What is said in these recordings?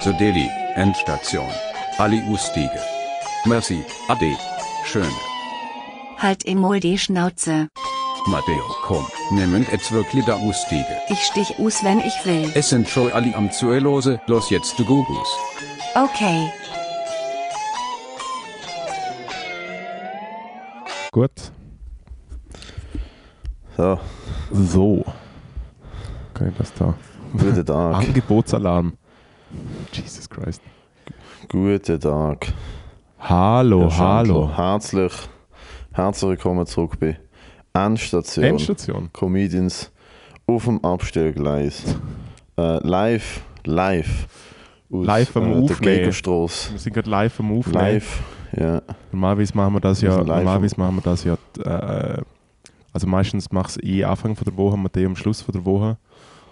The Delhi, Endstation. Ali Ustige. Merci, Ade. Schön. Halt emol die Schnauze. Matteo, komm, nehmen jetzt wirklich da Ustige. Ich stich us, wenn ich will. Es sind schon Ali am Zuelose, los jetzt du Gugus. Okay. Gut. So, So. Ich das da? guten Tag. Angebotsalarm. Jesus Christ. Guten Tag. Hallo, Schandler. hallo. Herzlich, herzlich willkommen zurück bei Endstation. Endstation. Comedians auf dem Abstellgleis. äh, live, live. Aus, Live am äh, Aufnehmen. Wir sind gerade live am Aufnehmen. Live, ja. Normalerweise machen wir das Wir ja, normalerweise machen wir das ja, äh, also meistens mache ich eh Anfang von der Woche, Matteo am Schluss von der Woche.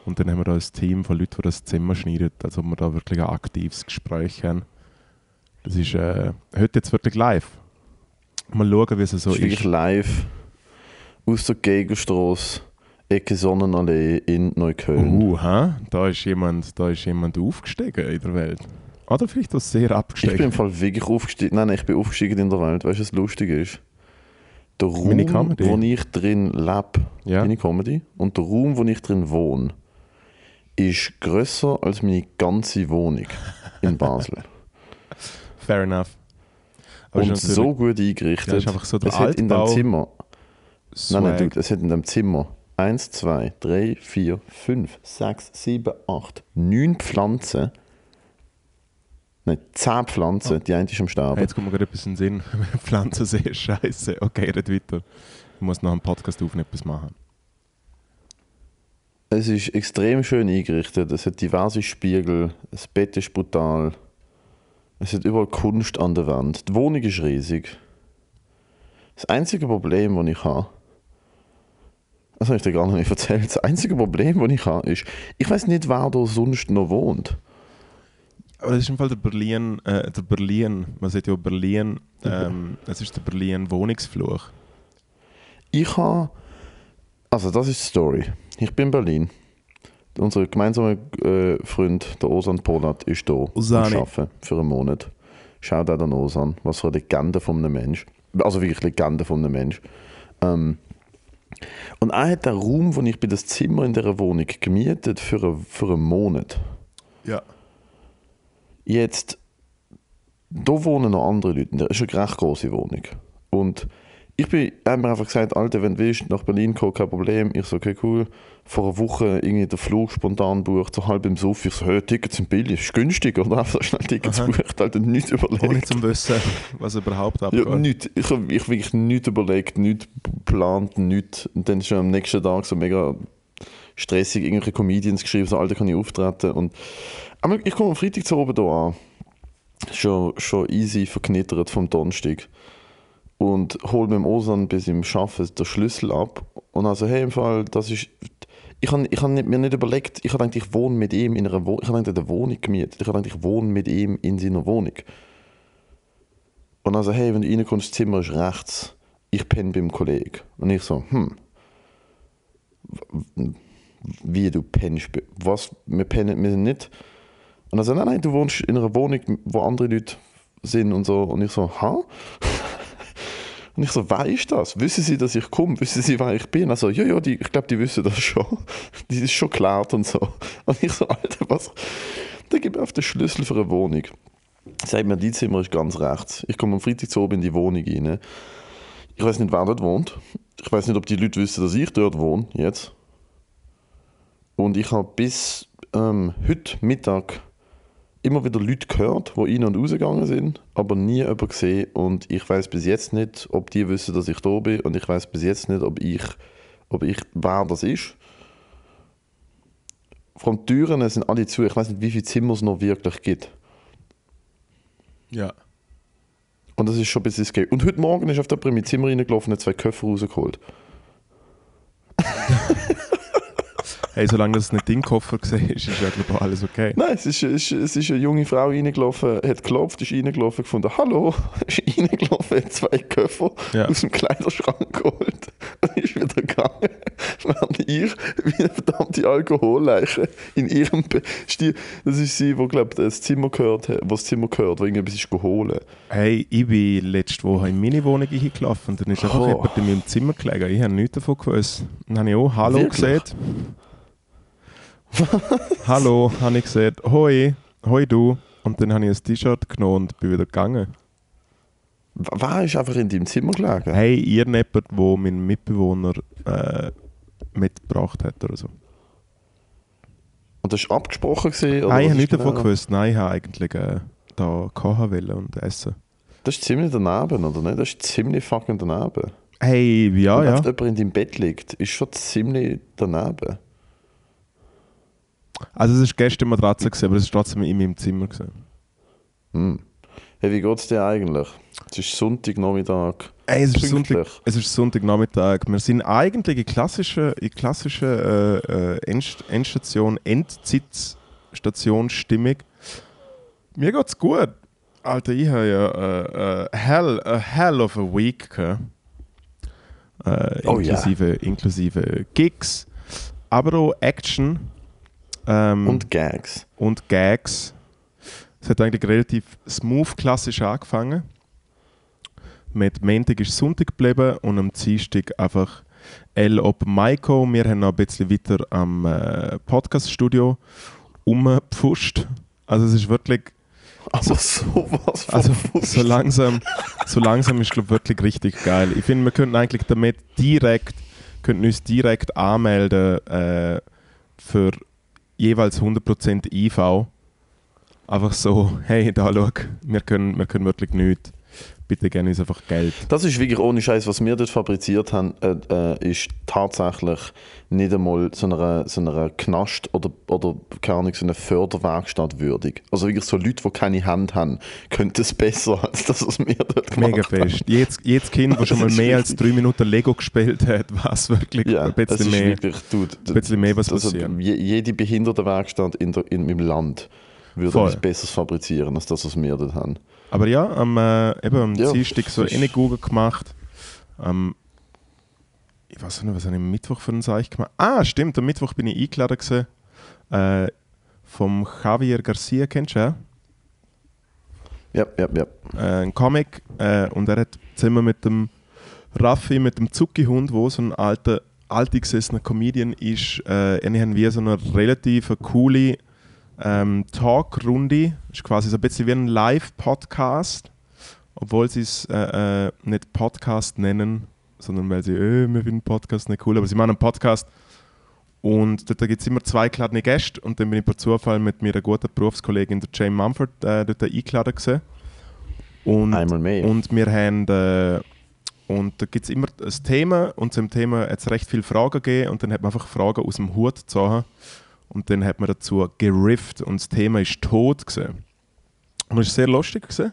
Und dann haben wir da ein Team von Leuten, die das Zimmer schneiden, also wir da wirklich ein aktives Gespräch haben. Das ist äh, heute jetzt wirklich live. Mal schauen, wie es so So ist wirklich live aus der Gegenstrasse, Ecke Sonnenallee in Neukölln. Uh, hä? Da ist jemand, da ist jemand aufgestiegen in der Welt. Oder vielleicht auch sehr Ich bin abgestiegen. im Fall wirklich aufgestiegen. Nein, nein, ich bin aufgestiegen in der Welt. Weißt du, was lustig ist? Der Raum, wo ich drin lebe, Ja. meine Comedy, und der Raum, wo ich drin wohne, ist grösser als meine ganze Wohnung in Basel. Fair enough. Aber und so gut eingerichtet. Ja, so es hat in dem Zimmer, nein, nein, swag. dude, es hat in dem Zimmer 1, 2, 3, 4, 5, 6, 7, 8, 9 Pflanzen. Nein, 10 Pflanzen, die eine ist am Sterben. Hey, jetzt kommt mir gerade etwas in den Sinn. Pflanzen sehr scheiße. Okay, red weiter. Ich muss nach dem Podcast aufnehmen, etwas machen. Es ist extrem schön eingerichtet. Es hat diverse Spiegel. Das Bett ist brutal. Es hat überall Kunst an der Wand. Die Wohnung ist riesig. Das einzige Problem, das ich habe, das habe ich dir gar noch nicht erzählt. Das einzige Problem, das ich habe, ist, ich weiß nicht, wer da sonst noch wohnt. Aber das ist im Fall der Berlin, äh, der Berlin, man sagt ja Berlin, ähm, es ist der Berlin Wohnungsfluch. Ich habe, also das ist die Story. Ich bin in Berlin. Unser gemeinsamer äh, Freund, der Osan Polat, ist hier Osani. Arbeiten für einen Monat. Schaut auch an Osan, was für eine Legende von einem Mensch. Also wirklich Legende von einem Mensch. Ähm, und er hat den Raum, wo ich bin, das Zimmer in dieser Wohnung gemietet für, eine, für einen Monat. Ja. Jetzt, da wohnen noch andere Leute. Das ist eine recht große Wohnung. Und ich bin, mir einfach gesagt, Alter, wenn du willst, nach Berlin kommen, kein Problem. Ich so, okay, cool. Vor einer Woche irgendwie den Flug spontan bucht, so halb im Suff. Ich so, hey, Tickets sind billig, ist günstig, oder? Einfach so schnell Tickets Aha. bucht, Alter, nichts überlegt. Ohne zu wissen, was überhaupt abgeht. Ja, nichts. Ich habe ich wirklich nichts überlegt, nichts geplant, nichts. Und dann ist schon am nächsten Tag so mega stressig irgendwelche Comedians geschrieben, so, Alter, kann ich auftreten. Und aber ich komme am Freitag zu oben hier an. Schon, schon easy verknittert vom Donnerstag. Und hole mit dem Osan bis im Schaffen den Schlüssel ab. Und also, hey, im Fall, das ist. Ich habe ich hab mir nicht überlegt, ich habe gedacht, ich wohne mit ihm in einer Wohnung. Ich habe gedacht, eine Wohnung gemietet. Ich habe gedacht, ich wohne mit ihm in seiner Wohnung. Und also, hey, wenn du reinkommst, das Zimmer ist rechts, ich penne beim Kollegen. Und ich so, hm. Wie du pennst? Was? Wir pennen, wir nicht. Und er so, nein, nein, du wohnst in einer Wohnung, wo andere Leute sind und so. Und ich so, ha? Und ich so, wer ist das? Wissen sie, dass ich komme? Wissen sie, wer ich bin? Also, ja, ja, die, ich glaube, die wissen das schon. Die ist schon geklärt und so. Und ich so, Alter, was? Dann gib mir auf den Schlüssel für eine Wohnung. Sagt mir, die Zimmer ist ganz rechts. Ich komme am Freitag zu oben in die Wohnung rein. Ich weiß nicht, wer dort wohnt. Ich weiß nicht, ob die Leute wissen, dass ich dort wohne, jetzt. Und ich habe bis ähm, heute Mittag immer wieder Leute gehört, die rein und rausgegangen sind, aber nie jemanden gesehen. Und ich weiß bis jetzt nicht, ob die wissen, dass ich da bin. Und ich weiß bis jetzt nicht, ob ich, ob ich wer das ist. Von Türen sind alle zu. Ich weiß nicht, wie viele Zimmer es noch wirklich gibt. Ja. Und das ist schon ein bisschen scary. Und heute Morgen ist auf der mein Zimmer reingelaufen und zwei Köpfe rausgeholt. Hey, solange das nicht dein Koffer war, ist ja glaube alles okay. Nein, es ist, es, ist, es ist eine junge Frau reingelaufen, hat geklopft, ist reingelaufen, gefunden, hallo, ist reingelaufen, hat zwei Köffer Ja. aus dem Kleiderschrank geholt und ist wieder gegangen, während ich wie eine verdammte Alkoholleiche in ihrem Be Stil, das ist sie, wo glaube das Zimmer gehört hat, wo das Zimmer gehört, wo irgendetwas ist geholt. Hey, ich bin letzte Woche in meine Wohnung gelaufen und dann ist einfach Oh. jemand in meinem Zimmer gelegen. Ich habe nichts davon gewusst. Dann habe ich auch Hallo Wirklich? gesehen. Hallo, habe ich gesagt. Hoi, hoi du. Und dann habe ich ein T-Shirt genommen und bin wieder gegangen. W- Wer ist einfach in deinem Zimmer gelegen? Hey, ihr jemand, wo mein Mitbewohner äh, mitgebracht hat oder so. Und das war abgesprochen gewesen, oder Nein, ich habe nichts davon genau? gewusst. Nein, ich habe eigentlich äh, da kochen wollen und essen. Das ist ziemlich daneben, oder nicht? Das ist ziemlich fucking daneben. Hey, ja, Wenn ja. einfach jemand in deinem Bett liegt, ist schon ziemlich daneben. Also es war gestern Matratze, gewesen, aber es war trotzdem in meinem Zimmer. Gewesen. Hm. Hey, wie geht es dir eigentlich? Es ist Sonntagnachmittag. Hey, es, ist. Sonntag, es ist Sonntagnachmittag. Wir sind eigentlich in klassischen, in klassischen äh, äh, End, Endstation, Endzeitstation-Stimmung. Mir geht's gut. Alter, ich habe ja äh, äh, hell, a hell of a week gehabt. Äh, Oh inklusive, inklusive Gigs, aber auch Action ähm, Und Gags. und Gags. Es hat eigentlich relativ smooth klassisch angefangen. Mit Montag ist Sonntag geblieben und am Dienstag einfach El Op Maiko. Wir haben noch ein bisschen weiter am äh, Podcaststudio umgepfuscht. Also es ist wirklich, Aber sowas von also Fuß. so langsam, so langsam ist glaube wirklich richtig geil. Ich finde, wir könnten eigentlich damit direkt, könnten uns direkt anmelden äh, für jeweils 100% IV. Einfach so, hey, da schau, wir können, wir können wirklich nichts. Bitte gerne uns einfach Geld. Das ist wirklich ohne Scheiß, was wir dort fabriziert haben, äh, äh, ist tatsächlich nicht einmal so einer, so einer Knast oder, oder keine Ahnung, so einer Förderwerkstatt würdig. Also wirklich so Leute, die keine Hand haben, könnten es besser als das, was wir dort gemacht Mega haben. fest. Jedes, jedes Kind, das schon mal Das mehr als drei Minuten Lego gespielt hat, weiß wirklich Ja, ein das bisschen ist mehr. wirklich, dude, ein bisschen mehr, was also, passieren. je, jede Behindertenwerkstatt in der, in, im Land würde Voll. etwas Besseres fabrizieren, als das, was wir dort haben. Aber ja, am, äh, eben am Ja, Dienstag so Google gemacht. Ähm, ich weiß nicht, was habe ich am Mittwoch für einen Seich gemacht? Ah, stimmt, am Mittwoch bin ich eingeladen gewesen, äh, vom Javier Garcia, kennst du ja? Ja, ja, ja. Äh, ein Comic äh, und er hat zusammen mit dem Raffi, mit dem Zucki-Hund, wo so ein alter, altgesessener Comedian ist, äh, die haben wie so eine relativ coole ähm, Talkrunde. Ist quasi so ein bisschen wie ein Live-Podcast, obwohl sie es äh, äh, nicht Podcast nennen, sondern weil sie, äh, wir finden Podcast nicht cool, aber sie machen einen Podcast. Und dort gibt es immer zwei geladene Gäste und dann bin ich per Zufall mit meiner guten Berufskollegin, der Jane Mumford, äh, dort eingeladen gewesen. Und, Einmal mehr. und wir haben äh, und da gibt es immer ein Thema und zum Thema hat es recht viele Fragen gegeben und dann hat man einfach Fragen aus dem Hut gezogen und dann hat man dazu gerifft und das Thema ist Tod gewesen. Und es war sehr lustig gewesen.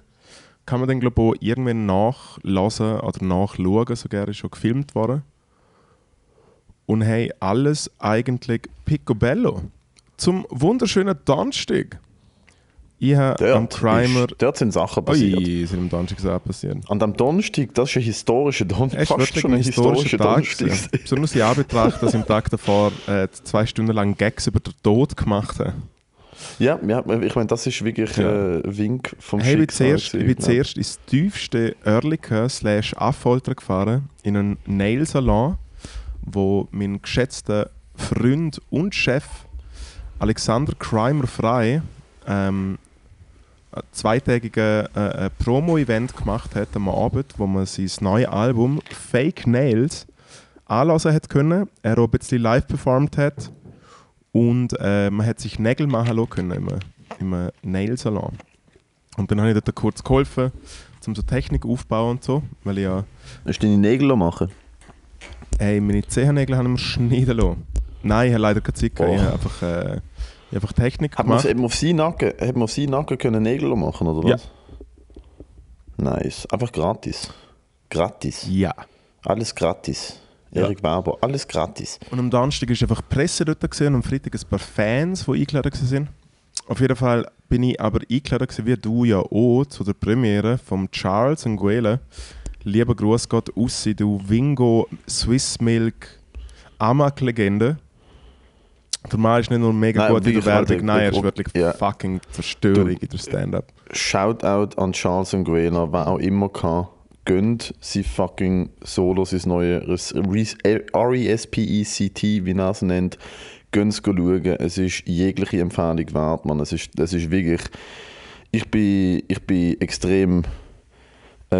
Kann man dann glaube ich auch irgendwann nachlassen oder nachschauen, sogar ist schon gefilmt worden. Und hey, alles eigentlich picobello. Zum wunderschönen Donnerstag. Ich habe am Dort, Crimer... ist, dort sind Sachen passiert. Ui, sind am Donnerstag auch passiert. An dem Donnerstag, das ist ein historischer Donnerstag. Ist wirklich ein historischer Tag. gewesen. Besonders in Anbetracht, dass ich am Tag davor äh, zwei Stunden lang Gags über den Tod gemacht habe. Ja, ja, ich meine, das ist wirklich Ja. äh, ein Wink vom Hey, ich bin Schicksal. zuerst, ich ja. zuerst ins tiefste Oerlikon slash Affolter gefahren, in einen Nailsalon, wo mein geschätzter Freund und Chef Alexander Crimer Frei ähm, ein zweitägiges äh, äh, Promo-Event gemacht hat am Abend, wo man sein neues Album Fake Nails anlassen hat können. Er auch ein bisschen live performt hat und äh, man hat sich Nägel machen lassen können im, im Nailsalon. Und dann habe ich dort kurz geholfen, um so Technik aufbauen und so, weil ich ja, Hast du deine Nägel machen? ey, meine Zehennägel haben wir schneiden lassen. Nein, ich habe leider keine Zeit. Oh. Ich habe einfach, äh, einfach Technik Hat man, gemacht. hat man auf seinen Nacken, hat man auf seinen Nacken können Nägel machen, oder Ja. was? Nice. Einfach gratis. Gratis. Ja. Alles gratis. Erik Weber, alles gratis. Und am Donnerstag war einfach Presse dort gewesen, und am Freitag ein paar Fans, die eingeladen waren. Auf jeden Fall bin ich aber eingeladen gewesen, wie du ja auch, zu der Premiere von Charles Nguele. Lieber Gruß Gott Ussi, du Wingo Swiss Milk Amak-Legende. Der Mann ist nicht nur mega Nein, gut in der Werbung, nein, er ist wirklich, ja. fucking Zerstörung in der Stand-Up. Shoutout an Charles Nguela, wer auch immer kann. Gönnt sie fucking Solo, sein neues R-E-S-P-E-C-T, wie er es nennt. Gönnt es schauen. Es ist jegliche Empfehlung wert, man. Es ist, es ist wirklich. Ich bin, ich bin extrem.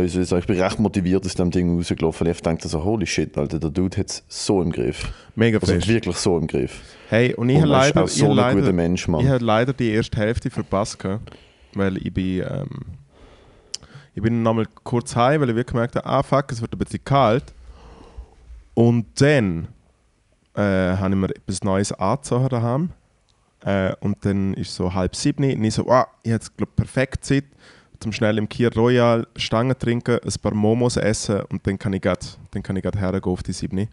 Wie soll ich, sagen, ich bin recht motiviert aus dem Ding rausgelaufen. Ich dachte so, holy shit, Alter, der Dude hat es so im Griff. Mega Also fest. wirklich so im Griff. Hey, und ich habe er leider, ich so guter leider, Mensch, ich habe leider die erste Hälfte verpasst, weil ich bin, ähm, ich bin nochmal kurz heim, weil ich wirklich gemerkt habe, ah fuck, es wird ein bisschen kalt. Und dann äh, habe ich mir etwas Neues angezogen daheim. Äh, und dann ist so halb sieben und ich so, ah, ich habe jetzt perfekt Zeit, zum schnell im Kier Royal Stangen trinken, ein paar Momos essen und dann kann ich grad, dann kann ich grad hergehen auf die sieben.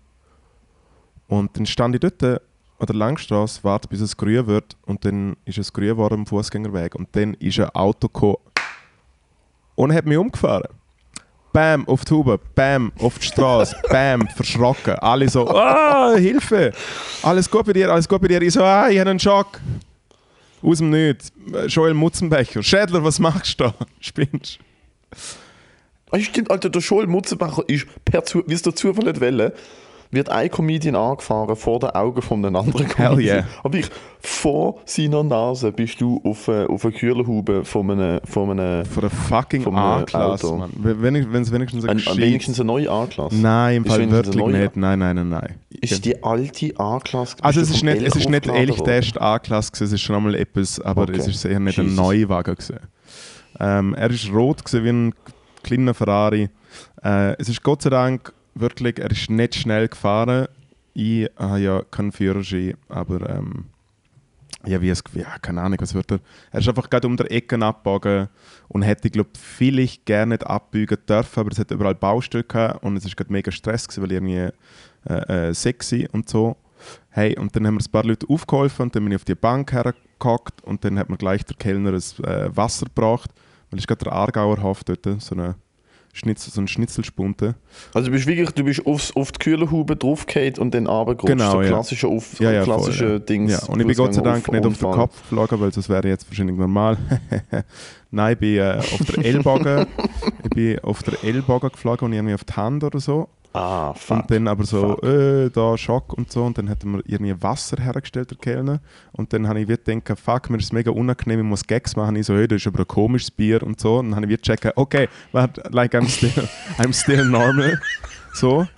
Und dann stand ich dort an der Langstrasse, warte bis es grün wird und dann ist es grün geworden am Fußgängerweg und dann ist ein Auto gekommen und hat mich umgefahren. Bam, auf die Haube, bam, auf die Straße, bam, verschrocken. Alle so, ah, Hilfe! Alles gut bei dir, alles gut bei dir. Ich so, ah, ich habe einen Schock. Aus dem Nichts. Joel Mutzenbecher. Schädler, was machst du da? Spinnst Ah, stimmt, Alter, der Joel Mutzenbacher ist per Zu wie es der Zufall nicht wollen, wird ein Comedian angefahren vor den Augen von einem anderen Hell Comedian. yeah. Aber ich, vor seiner Nase bist du auf, äh, auf einer Kühlerhaube von einem, von einem Von einer fucking A-Klasse. Wenn es wenigstens ein ein, wenigstens eine neue A-Klasse. Nein, im Fall wirklich nicht. Nein, nein, nein, nein. Ist die alte A-Klasse? Also es ist nicht, es ist nicht ehrlich der erste A-Klasse, es ist schon einmal etwas, aber es ist eher nicht ein. Neuwagen. Gewesen. Ähm, er ist rot gewesen, wie ein kleiner Ferrari. Äh, es ist Gott sei Dank wirklich, er ist nicht schnell gefahren. Ich habe ja keinen Führerschein, aber ähm, ja, wie es, ja, keine Ahnung, was wird er. Er ist einfach gerade um der Ecke abgebogen und hätte, glaube ich, vielleicht gerne nicht abbiegen dürfen, aber es hat überall gehabt und es ist gerade mega Stress gewesen, weil irgendwie äh, äh, sexy und so. Hey, und dann haben wir ein paar Leute aufgeholfen und dann bin ich auf die Bank hergehockt und dann hat mir gleich der Kellner ein äh, Wasser gebracht, weil es gerade der Aargauer Hof dort, so eine Schnitzel, so ein Schnitzelspunte. Also du bist wirklich, du bist aufs, auf die Kühlerhaube draufgefallen und dann runtergerutscht. Genau, so ja. klassische, auf, Ja, ja, klassische voll, ja. Dings. Ja, und ich bin Gott sei Dank Fußgänger- nicht auf den. Kopf geflogen, weil das wäre jetzt wahrscheinlich normal. Nein, ich bin äh, auf der Ellbogen, ich bin auf der Ellbogen geflogen und irgendwie auf die Hand oder so. Ah, fuck. Und dann aber so, Fuck. äh, da Schock und so. Und dann hat mir irgendwie Wasser hergestellt, der Kellner. Und dann habe ich wieder gedacht, fuck, mir ist es mega unangenehm, ich muss Gags machen. Ich so, hey, das ist aber ein komisches Bier und so. Und dann habe ich wieder gecheckt, okay, warte, like I'm still, I'm still normal. So.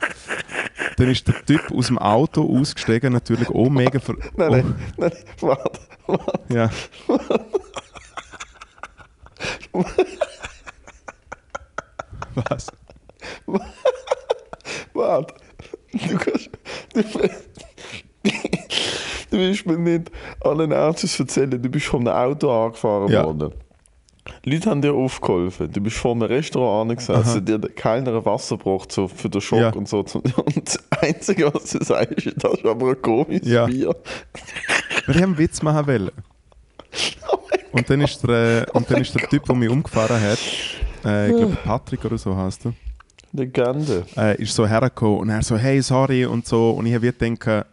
Dann ist der Typ aus dem Auto ausgestiegen, natürlich auch mega ver... Nein, nein, nein, warte. Oh, ja. Was? Warte. Du kannst. Du, du willst mir nicht allen Ernstes erzählen, du bist von einem Auto angefahren Ja. worden. Leute haben dir aufgeholfen. Du bist vor einem Restaurant angesessen, dir keiner Wasser braucht so für den Schock Ja. und so. Und das Einzige, was du sagst, ist, das ist aber ein komisches Ja. Bier. Wir haben einen Witz machen wollen. Oh Und dann ist der, äh, und dann ist der Typ, der mich umgefahren hat, äh, ich glaube Patrick oder so heißt er, Legende. äh, ist so hergekommen und er so, hey, sorry und so. Und ich habe gedacht,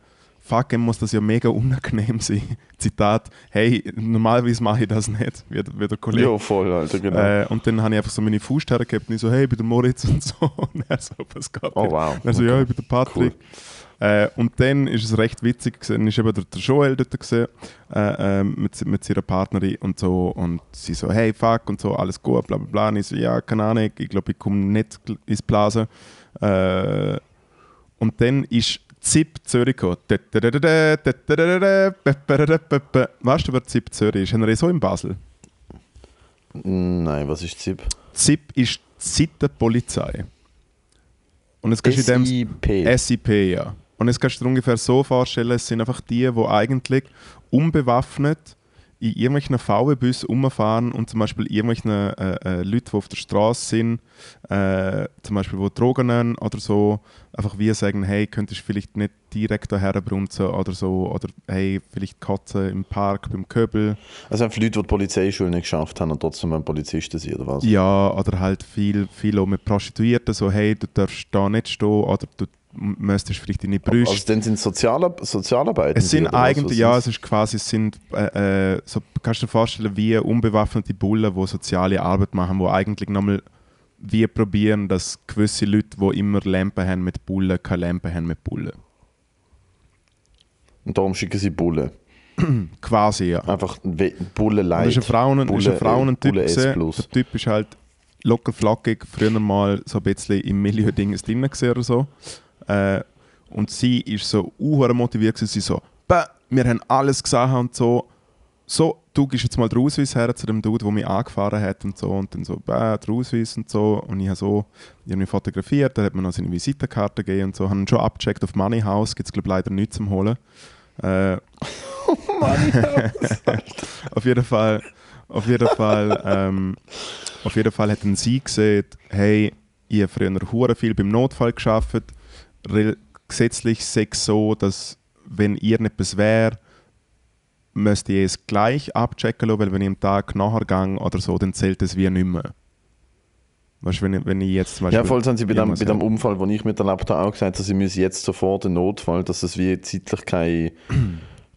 fuck, muss das ja mega unangenehm sein. Zitat, hey, normalerweise mache ich das nicht, wie, wie der Kollege. Ja, voll, Alter, genau. Äh, und dann habe ich einfach so meine Faust hergegeben und ich so, hey, ich bin der Moritz und so. Und er so, was geht? Oh, wow. Und er so, ja, ich bin der Patrick. Äh, und dann ist es recht witzig gewesen, dann ist eben der, der Joel dort gewesen, äh, äh, mit, mit seiner Partnerin und so und sie so, hey, fuck und so, alles gut, bla bla bla. Und ich so, ja, keine Ahnung, ich glaube, ich komme nicht ins Blasen. Äh, und dann ist ZIP Zürich gekommen. Weißt du, wer ZIP Zürich ist? Haben wir so in Basel? Nein, was ist ZIP? ZIP ist die Sittenpolizei. Und es du in dem SIP. SIP, ja. Und es kannst du dir ungefähr so vorstellen, es sind einfach die, die eigentlich unbewaffnet in irgendwelchen VW-Bussen rumfahren und zum Beispiel irgendwelchen äh, äh, Leute, die auf der Straße sind, äh, zum Beispiel die Drogen nehmen oder so, einfach wie sagen, hey, könntest du vielleicht nicht direkt daher brunzen oder so, oder hey, vielleicht Katzen im Park beim Köbel. Also einfach Leute, die die Polizeischule nicht geschafft haben und trotzdem ein Polizisten sind, oder was? Ja, oder halt viel, viel auch mit Prostituierten, so hey, du darfst da nicht stehen oder du müsstest vielleicht deine Brüste... Also dann sind es Soziala Sozialarbeiter? Es sind eigentlich, ja, es ist quasi, es sind, äh, äh, so kannst du dir vorstellen, wie unbewaffnete Bullen, die soziale Arbeit machen, wo eigentlich nochmal wie probieren, dass gewisse Leute, die immer Lampen haben mit Bullen, keine Lampen haben mit Bullen. Und darum schicken sie Bullen. Quasi, ja. Einfach Bullen leid. Das ist ein Frauen, Bulle- ist ein Frauentyp. Bulle S+. gewesen. Der Typ ist halt locker flockig, früher mal so ein bisschen im Milieu-Ding drin oder so. Äh, und sie ist so uh, motiviert gewesen, sie so, «Bäh, wir haben alles gesehen und so, so, du gibst jetzt mal den Ausweis her zu dem Dude, der mich angefahren hat und so und dann so, «Bäh, Ausweis und so und ich habe so, ich habe mich fotografiert, dann hat mir noch seine Visitenkarte gegeben und so, haben schon abgecheckt auf Money House, gibt es glaube leider nichts zum Holen. Äh, auf jeden Fall, auf jeden Fall, ähm, auf jeden Fall hat dann sie gesehen, hey, ich habe früher hure viel beim Notfall geschafft. Gesetzlich sei es so, dass wenn ihr etwas wäre, müsst ihr es gleich abchecken lassen, weil wenn ich am Tag nachher gehe oder so, dann zählt es wie nicht mehr. Weißt du, wenn, ich- wenn ich jetzt zum Beispiel... Ja, voll sind sie bei dem, bei dem habe. Unfall, den ich miterlebt habe, auch gesagt, dass sie müssen jetzt sofort den Notfall, dass es wie zeitlich kein...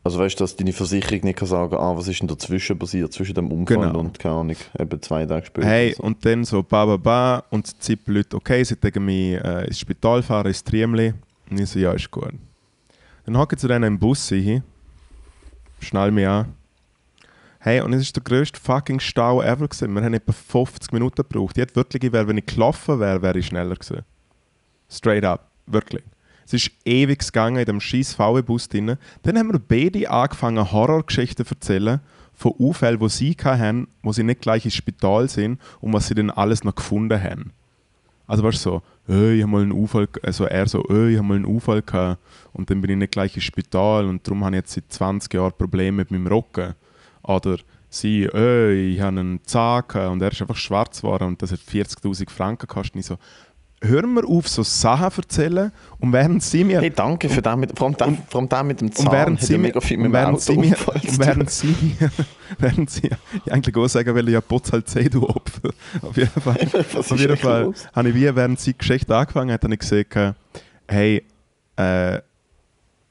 Also weißt du, dass deine Versicherung nicht kann sagen ah, was ist denn dazwischen passiert, zwischen dem Unfall Genau. und, keine Ahnung, eben zwei Tage später. Hey, so. und dann so ba ba ba und die Zippe-Leute, okay, sie sagen mich äh, ins Spital fahren, ins Triemli. Und ich so, ja, ist gut. Dann hocke ich zu denen im Bus hin, schnall mich an. Hey, und es ist der grösste fucking Stau ever gewesen. Wir haben etwa 50 Minuten gebraucht. Ich hätte wirklich, wenn ich gelaufen wäre, wäre ich schneller gewesen. Straight up, wirklich. Es ist ewig gegangen in dem scheiß VW-Bus drin. Dann haben wir beide angefangen, Horrorgeschichten zu erzählen von Unfällen, die sie hatten, wo sie nicht gleich ins Spital sind und was sie dann alles noch gefunden haben. Also weißt du so, äh, ich habe mal einen Unfall, also er so, äh, ich habe mal einen Unfall gehabt und dann bin ich nicht gleich ins Spital und darum habe ich jetzt seit 20 Jahren Probleme mit meinem Rücken. Oder sie, äh, ich habe einen Zahn und er ist einfach schwarz geworden und das hat 40'000 Franken gekostet. Und ich so, hören wir auf, so Sachen zu erzählen und während sie mir... Hey, danke für den mit, vor allem den, vor allem den mit dem Zahn. Und während sie mir, und während sie mir, und während sie mir, während sie, ich eigentlich auch sagen will, ja, putz halt zeh, du Opfer. Auf jeden Fall, auf jeden Fall los? habe ich wie, während sie die Geschichte angefangen hat, habe ich gesagt, hey, äh,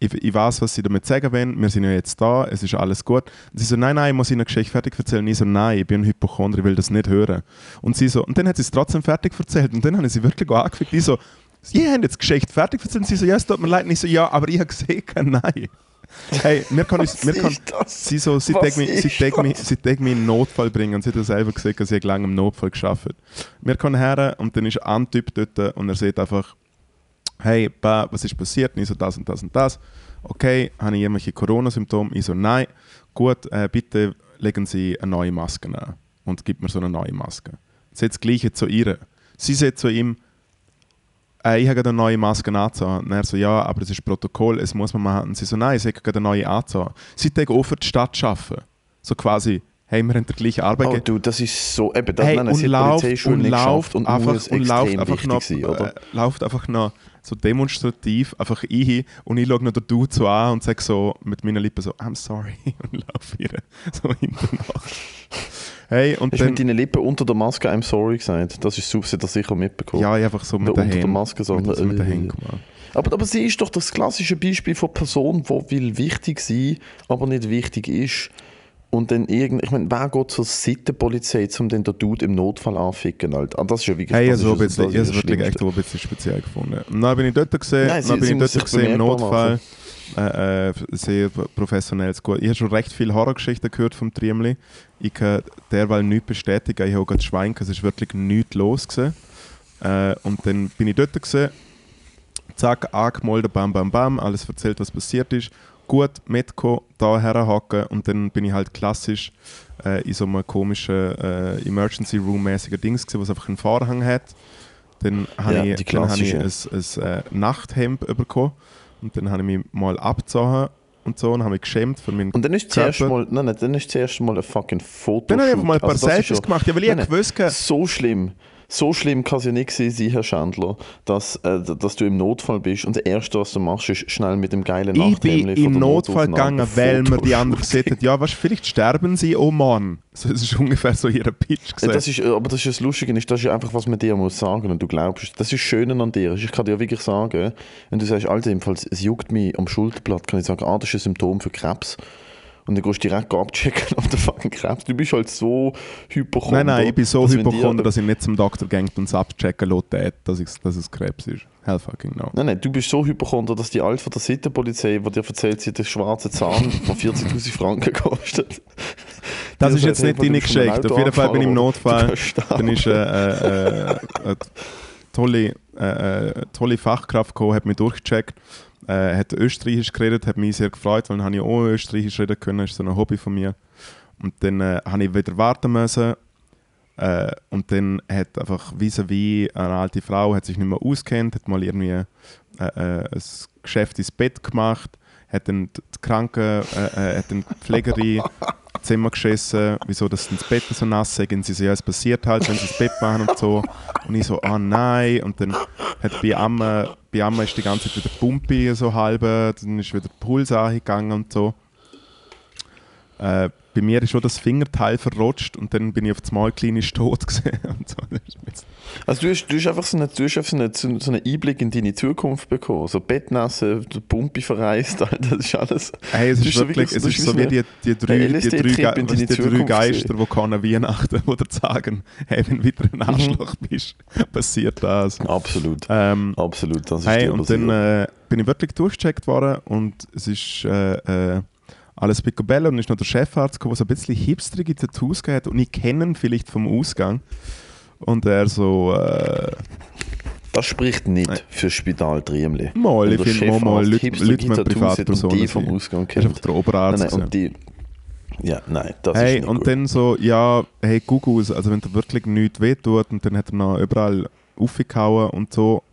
ich, ich weiß, was sie damit sagen wollen, wir sind ja jetzt da, es ist alles gut. Und sie so, nein, nein, ich muss ihnen eine Geschichte fertig erzählen. Und ich so, nein, ich bin ein Hypochonder, ich will das nicht hören. Und sie so, und dann hat sie es trotzdem fertig erzählt. Und dann habe ich sie wirklich angefickt. Ich so, Sie haben jetzt die Geschichte fertig erzählt. Und sie so, ja, es tut mir leid. Und ich so, ja, aber ich habe gesehen, nein. Hey, wir können uns, wir können, das? sie so, sie denkt mich, sie denkt mich, das? sie denkt mich in den Notfall bringen und sie hat ja selber gesagt, dass ich lange im Notfall geschafft Wir kommen her und dann ist ein Typ dort und er sieht einfach, hey, ba, was ist passiert? Und ich so, das und das und das. Okay, habe ich irgendwelche Corona-Symptome? Ich so, nein. Gut, äh, bitte legen Sie eine neue Maske an und gibt mir so eine neue Maske. Sie hat das Gleiche zu ihr. Sie sagt zu ihm, äh, ich habe eine neue Maske angezogen. Und er so, ja, aber es ist Protokoll, es muss man machen. Und sie so, nein, ich habe eine neue angezogen. Sie hat für die Stadt arbeiten. So quasi, hey, wir haben die gleiche Arbeit. Oh du, das ist so, eben, das hey, nein, und läuft, und läuft und einfach, und läuft einfach noch, sein, oder? äh, läuft einfach noch so demonstrativ einfach ein und ich schaue noch den Dude so an und sage so mit meinen Lippen so, I'm sorry und laufe ihr so hinten nach. Hey, und Hast du mit deinen Lippen unter der Maske I'm sorry gesagt? Das ist super, sie hat das sicher mitbekommen. ja, ich einfach so mit Oder den unter der Maske so, mit, so mit den äh, Händen gemacht. Aber, aber sie ist doch das klassische Beispiel von Person, die will wichtig sein, aber nicht wichtig ist. Und dann irgend, ich meine, wer geht zur Sittenpolizei, um den der Dude im Notfall anficken? Alter? Ah, das ist ja wirklich Hey, das also ist, das bisschen, das wirklich Schlimmste. echt ein bisschen speziell gefunden. Und dann bin ich dort gesehen, Nein, sie- dann bin sie ich dort gesehen im Notfall. Äh, äh, sehr professionelles gut. Ich habe schon recht viele Horrorgeschichten gehört vom Triemli. Ich kann derweil nichts bestätigen. Ich habe gerade Schwein, es ist wirklich nichts los. Gewesen. Äh, und dann bin ich dort gesehen, zack, angemeldet, bam, bam, bam, alles erzählt, was passiert ist. Gut, mitgekommen, da herhaken und dann bin ich halt klassisch äh, in so einem komischen äh, Emergency Room-mäßigen Dings gewesen, was einfach einen Vorhang hat. Dann habe Ja, ich, dann habe ich ein, ein äh, Nachthemd bekommen und dann habe ich mich mal abgezogen und so und habe mich geschämt für meinen Und dann ist zuerst mal, nein, nein, dann ist zuerst mal ein fucking Foto. Dann habe ich einfach mal ein paar Also Selfies gemacht, ja, weil ich Nein, nein, gewusst So schlimm, so schlimm kann es ja nicht sein, Herr Schandler, dass, äh, dass du im Notfall bist und das Erste, was du machst, ist schnell mit dem geilen Ich bin im Notfall gegangen, weil mir die anderen gesagt haben, ja, weißt, vielleicht sterben sie, oh Mann. So, das ist ungefähr so ihr Pitch das ist, äh, aber das ist das Lustige, das ist einfach, was man dir muss sagen und du glaubst. Das ist das Schöne an dir. Ich kann dir wirklich sagen, wenn du sagst, Alter, jedenfalls, es juckt mich am Schulterblatt, kann ich sagen, ah, das ist ein Symptom für Krebs. Und dann gehst du direkt abchecken auf den fucking Krebs. Du bist halt so hypochonder. Nein, nein, ich bin so dass hypochonder, dass ich nicht zum Doktor gehe und es abchecken lasse, dass, ich, dass es Krebs ist. Hell fucking no. Nein, nein, du bist so hypochonder, dass die Alte von der Sittenpolizei, die dir erzählt, sie hat einen schwarzen Zahn, der 40'000 Franken kostet. Das ist jetzt nicht deine von Geschichte. Auf jeden Fall bin ich im. Notfall. Dann ist äh, äh, äh, eine tolle, äh, äh, tolle Fachkraft gekommen, hat mich durchgecheckt, äh, hat Österreichisch geredet, hat mich sehr gefreut, weil dann habe ich auch Österreichisch reden können, das ist so ein Hobby von mir. Und dann äh, habe ich wieder warten müssen. Äh, und dann hat einfach vis-à-vis eine alte Frau, hat sich nicht mehr auskennt, hat mal irgendwie äh, äh, ein Geschäft ins Bett gemacht, hat dann die die Kranke, äh, äh, hat dann die Pflegerin Zimmer geschissen, wieso das das Bett so nass ist. Und sie so, ja, es passiert halt, wenn sie das Bett machen und so. Und ich so, ah nein. Und dann hat bei Amma, bei Amma ist die ganze Zeit wieder Pumpe so halbe, dann ist wieder der Puls angegangen und so. Äh, bei mir ist schon das Fingerteil verrutscht und dann bin ich auf das Mal klinisch tot gesehen. So. Also du hast, du hast einfach, so, eine, du hast so, eine, so, so einen Einblick in deine Zukunft bekommen. So Bettnässe, der Pumpe verreist, das ist alles. Hey, es ist, so wirklich, wirklich- es ist so wie die, die drei, die drei, was die drei Geister, die kommen Weihnachten, die dir sagen, hey, wenn du wieder Mhm. ein Arschloch bist, passiert das. Absolut. Ähm, Absolut, das ist hey, und dann passiert. äh, bin ich wirklich durchgecheckt worden und es ist äh, äh, alles picobello und dann ist noch der Chefarzt gekommen, der so ein bisschen hipsterige Tattoos gehabt und ich kenne ihn vielleicht vom Ausgang. Und er so, äh, Das spricht nicht für Spital Triemli. mal, ich finde mal, Leute, mit hat Privatpersonen die vom. Ausgang Er ist einfach kennt. der Oberarzt. Nein, nein, und die... Ja, nein, das ist Hey, nicht und gut. dann so, ja, hey, Gugus, also wenn dir wirklich nichts wehtut und dann hat er noch überall aufgehauen und so.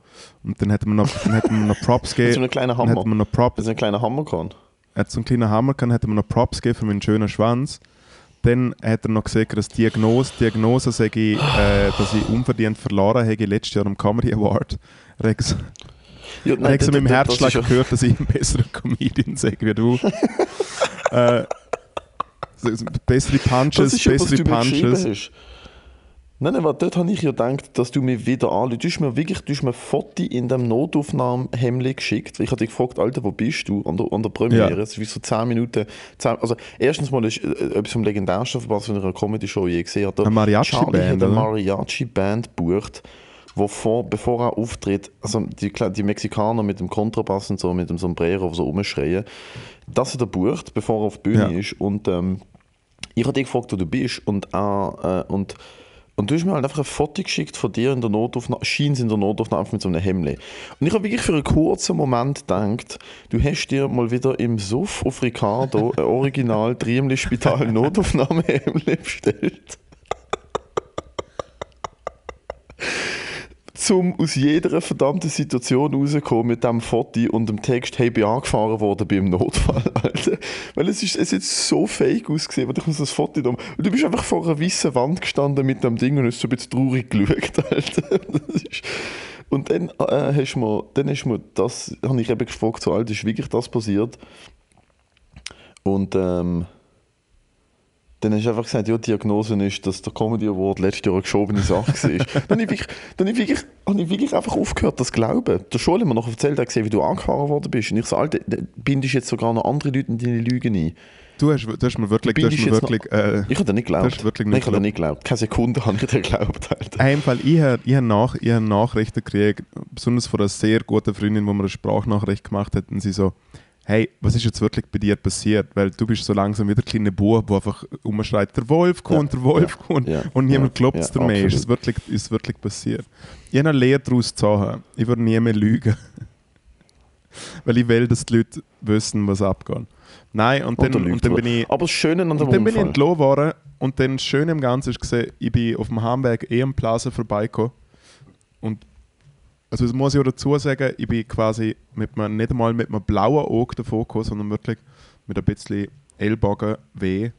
Und dann hat man noch, dann hat noch Props gegeben. einen kleinen Dann hat Hammer. man noch Props, Das ist ein kleiner Hammer kann. Er hat so einen kleinen Hammer gehabt, hat man noch Props gegeben für meinen schönen Schwanz. Dann hat er noch gesagt, dass Diagnose, Diagnose sage ich, äh, dass ich unverdient verloren habe letztes Jahr am Comedy Award. Rex, Ja, nein, Rex das- mit dem Herzschlag das gehört, dass ich ein besserer Comedian sage wie du. äh, bessere Punches, bessere Punches. Nein, nein, dort habe ich ja gedacht, dass du mir wieder anrufst. Du hast mir wirklich du hast mir ein Foto in dem Notaufnahmehemd geschickt. Ich habe dich gefragt, Alter, wo bist du? An der, an der Premiere. Ja. Es ist wie so 10 Minuten. 10, also, erstens mal ist äh, etwas vom legendärsten, was ich in einer Comedy-Show je gesehen habe. Eine Mariachi-Band, Charlie hat eine? Mariachi-Band gebucht, wo vor, bevor er auftritt, also die, die Mexikaner mit dem Kontrabass und so, mit dem Sombrero so rumschreien, das hat er gebucht, bevor er auf die Bühne Ja. ist. Und ähm, ich habe dich gefragt, wo du bist und, äh, äh, und, und du hast mir halt einfach ein Foto geschickt von dir in der Notaufnahme, scheint in der Notaufnahme mit so einem Hemd. Und ich habe wirklich für einen kurzen Moment gedacht, du hast dir mal wieder im Suff auf Ricardo ein Original Triemli Spital Notaufnahmehemd bestellt. Zum aus jeder verdammten Situation rauskommen mit diesem Foto und dem Text, hey, bin angefahren worden beim Notfall, Alter. Weil es ist, es hat so fake ausgesehen, weil ich muss das Foto da... Und du bist einfach vor einer weißen Wand gestanden mit dem Ding und hast so ein bisschen traurig geschaut, Alter. Ist, und dann äh, hast du mir, dann hast du mir das, habe ich eben gefragt, so, Alter, ist wirklich das passiert? Und ähm, dann hast du einfach gesagt, ja, die Diagnose ist, dass der Comedy Award letztes Jahr eine geschobene Sache war. dann habe ich, wirklich, dann habe ich, habe ich wirklich einfach aufgehört, das zu glauben. Der Schule hat mir noch erzählt, er gesehen, wie du angefahren worden bist. Und ich so, Alter, bindest jetzt sogar noch andere Leute in deine Lügen ein. Du hast, du hast mir wirklich, du hast ich mir wirklich äh, Ich habe dir nicht geglaubt. wirklich nicht ich habe nicht geglaubt. Keine Sekunde habe ich dir geglaubt, Alter. Fall, ich habe ich hab nach, ich hab Nachrichten gekriegt, besonders von einer sehr guten Freundin, wo mir eine Sprachnachricht gemacht hat, und sie so, hey, was ist jetzt wirklich bei dir passiert? Weil du bist so langsam wie der kleine Bub, der einfach umschreit, der Wolf kommt, der Wolf kommt, ja, und niemand ja, glaubt ja, es dir mehr. Ist es wirklich, ist wirklich passiert? Ich habe eine Lehre daraus gezogen. Ich würde nie mehr lügen. Weil ich will, dass die Leute wissen, was abgeht. Nein, und dann, und dann bin ich... Aber das Schöne an dem Und dann bin ich worden und dann das Schöne im Ganzen ist gesehen, ich bin auf dem Heimweg eh am Plaza vorbeigekommen und also das muss ich auch dazu sagen, ich bin quasi mit einem, nicht einmal mit einem blauen Auge davon gekommen, sondern wirklich mit ein bisschen Ellbogen weh.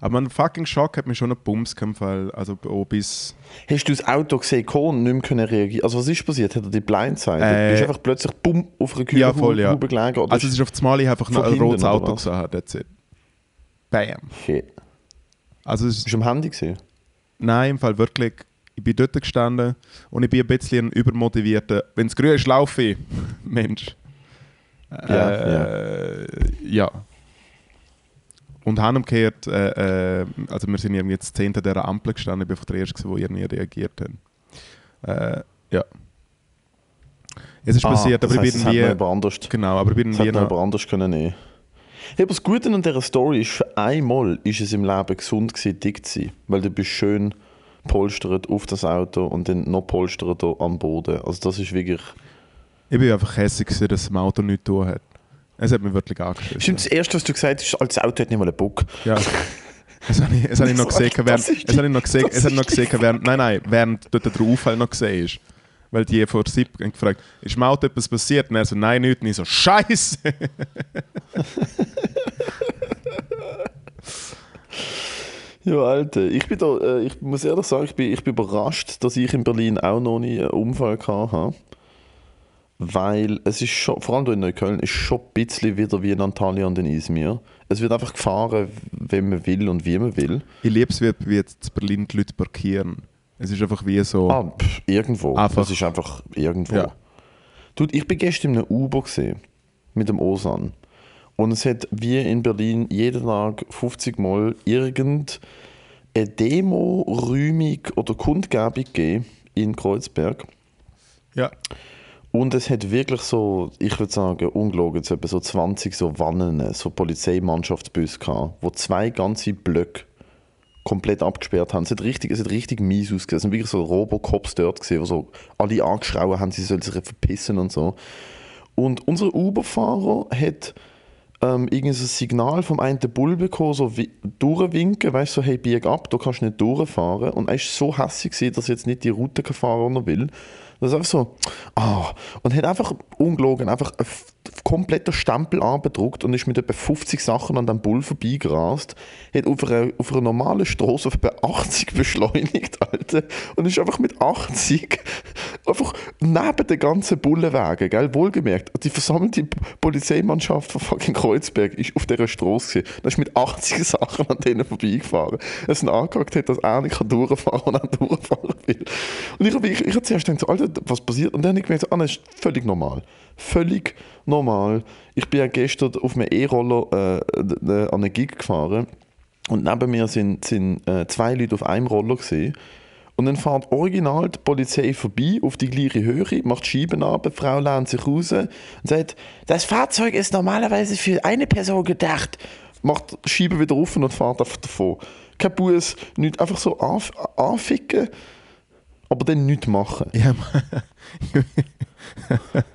Aber ein fucking Schock hat mir schon einen Bums weil, also auch bis... Hast du das Auto gesehen und nicht mehr können reagieren Also was ist passiert? Hat er die Blindside? Äh, du bist einfach plötzlich bumm auf einer Ja, voll, ja. Gelegen? Oder Also es ist auf das Mal ich einfach noch ein rotes Auto gesehen, that's it. Bam. Shit. Also es ist Bist du am Handy gesehen? Nein, im Fall wirklich. Ich bin dort gestanden und ich bin ein bisschen ein übermotivierter. Wenn es grün ist, laufe ich. Mensch. Ja, äh, ja. Und haben umgekehrt, äh, äh, also wir sind irgendwie jetzt Zehnte dieser Ampel gestanden, ich bin einfach der Erste, gewesen, der irgendwie reagiert hat. Äh, ja. Es ist passiert, Ah, das aber ich bin anders, Genau, aber ich bin das wie hätte anders können nehmen hey, aber das Gute an dieser Story ist, für einmal ist es im Leben gesund gewesen, dick zu sein. Weil du bist schön polstert auf das Auto und dann noch polstert am Boden. Also das ist wirklich... Ich bin einfach hässlich, gewesen, dass das Auto nichts zu tun hat. Es hat mich wirklich angeschissen. Stimmt, das Erste, was du gesagt hast, als Auto hat nicht mal einen Bock. Ja. Das habe ich, das habe ich noch gesehen, das während, das habe ich noch gesehen, das es habe noch gesehen, während, nein, nein, während dort der Unfall noch gesehen ist. Weil die vor haben gefragt, ist im Auto etwas passiert? Und er so, nein, nichts. Und ich so, Scheiße! Ja, Alter, ich bin da, äh, ich muss ehrlich sagen, ich bin, ich bin überrascht, dass ich in Berlin auch noch nie einen Unfall gehabt habe. Weil es ist schon, vor allem hier in Neukölln, ist schon ein bisschen wieder wie in Antalya und in Izmir. Es wird einfach gefahren, wenn man will und wie man will. Ich liebe es, wie, wie jetzt in Berlin die Leute parkieren. Es ist einfach wie so, Ah, pff, irgendwo. Einfach. Es ist einfach irgendwo. Ja. Dude, ich bin gestern in einem Uber gesehen, mit dem Osan. Und es hat wie in Berlin jeden Tag 50 Mal irgendeine Demo, Räumung oder Kundgebung gegeben in Kreuzberg. ja, Und es hat wirklich so, ich würde sagen, ungelogen, so etwa so 20 so Wannen, so Polizeimannschaftsbusse gehabt, wo zwei ganze Blöcke komplett abgesperrt haben. Es hat richtig, es hat richtig mies ausgesehen. Es sind wirklich so Robocops dort gesehen, wo so alle angeschrien haben, sie sollen sich verpissen und so. Und unser Uber-Fahrer hat ähm, ein Signal vom einen Bull bekommen, so durchwinken, weißt du, so, hey, bieg ab, du kannst nicht durchfahren. Und er war so hässlich, dass er jetzt nicht die Route fahren die er will. Das ist einfach so, ah, und hat einfach ungelogen, einfach kompletten Stempel angedruckt und ist mit etwa 50 Sachen an dem Bull vorbeigerast, hat auf einer, auf einer normalen Straße auf etwa 80 beschleunigt, Alter, und ist einfach mit 80 einfach neben den ganzen Bullenwegen, gell, wohlgemerkt, die versammelte Polizeimannschaft von fucking Kreuzberg ist auf dieser Straße gewesen. Da ist mit 80 Sachen an denen vorbeigefahren. Es ihn angehakt hat, dass er nicht kann durchfahren und auch durchfahren will. Und ich habe ich, ich hab zuerst gedacht, Alter, was passiert? Und dann habe ich gemerkt, ah, das ist völlig normal. Völlig normal. Ich bin ja gestern auf einem E-Roller äh, an einen Gig gefahren und neben mir sind, sind äh, zwei Leute auf einem Roller gesehen. Und dann fährt original die Polizei vorbei auf die gleiche Höhe, macht Scheiben ab, die Frau lehnt sich raus und sagt, das Fahrzeug ist normalerweise für eine Person gedacht. Macht die Scheibe wieder offen und fährt einfach davon. Kein Bus, nicht einfach so anf anficken, aber dann nichts machen. ja,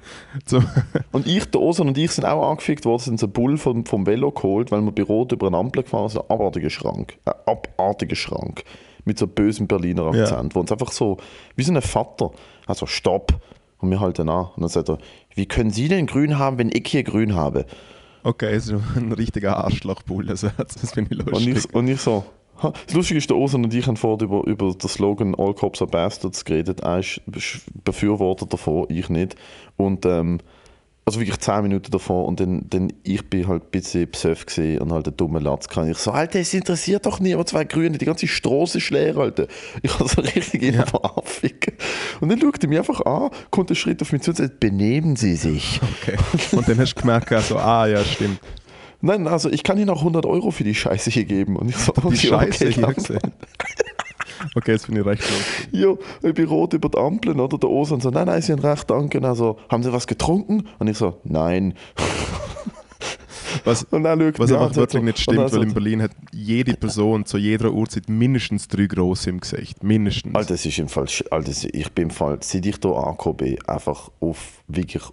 Und ich, der Osan und ich sind auch angefickt worden, sind so einen Bull vom, vom Velo geholt, weil wir bei Rot über eine Ampel gefahren sind. Ein abartiger Schrank. Ein abartiger Schrank. Mit so bösem Berliner Akzent. Wo uns einfach so, wie so ein Vater, also Stopp. Und wir halten an. Und dann sagt er, wie können Sie denn grün haben, wenn ich hier grün habe? okay, so ein richtiger Arschlochbull, also, das finde ich Und lustig. ich, und ich so. Das Lustige ist, der Osan und ich haben vorher über, über den Slogan All Cops are Bastards geredet. Er ist Befürworter davon, ich nicht. Und ähm, also wirklich 10 Minuten davon und dann, dann ich bin halt ein bisschen gewesen und halt einen dummen Latz kann ich so, Alter, es interessiert doch niemand, zwei Grüne, die ganze Straße ist leer, Alter. Ich habe so richtig ihn Ja. anficken. Und dann schaut er mich einfach an, kommt einen Schritt auf mich zu und sagt, benehmen Sie sich. Okay. Und dann hast du gemerkt, also, ah ja, stimmt. Nein, also ich kann Ihnen auch 100 Euro für die Scheiße hier geben. Und ich so, Die okay, Scheiße okay, hier. Okay, das finde ich recht lustig. Ja, ich bin rot über die Ampeln, oder? Der Osan so, nein, nein, Sie haben recht, danke. Also, haben Sie was getrunken? Und ich so, nein. Was, Und dann was einfach wirklich so- nicht stimmt, weil in Berlin hat jede Person zu jeder Uhrzeit mindestens drei grosse im Gesicht. Mindestens. Alter, das ist im Fall, Alter, ich bin im Fall, seit ich hier angekommen bin, einfach auf, wirklich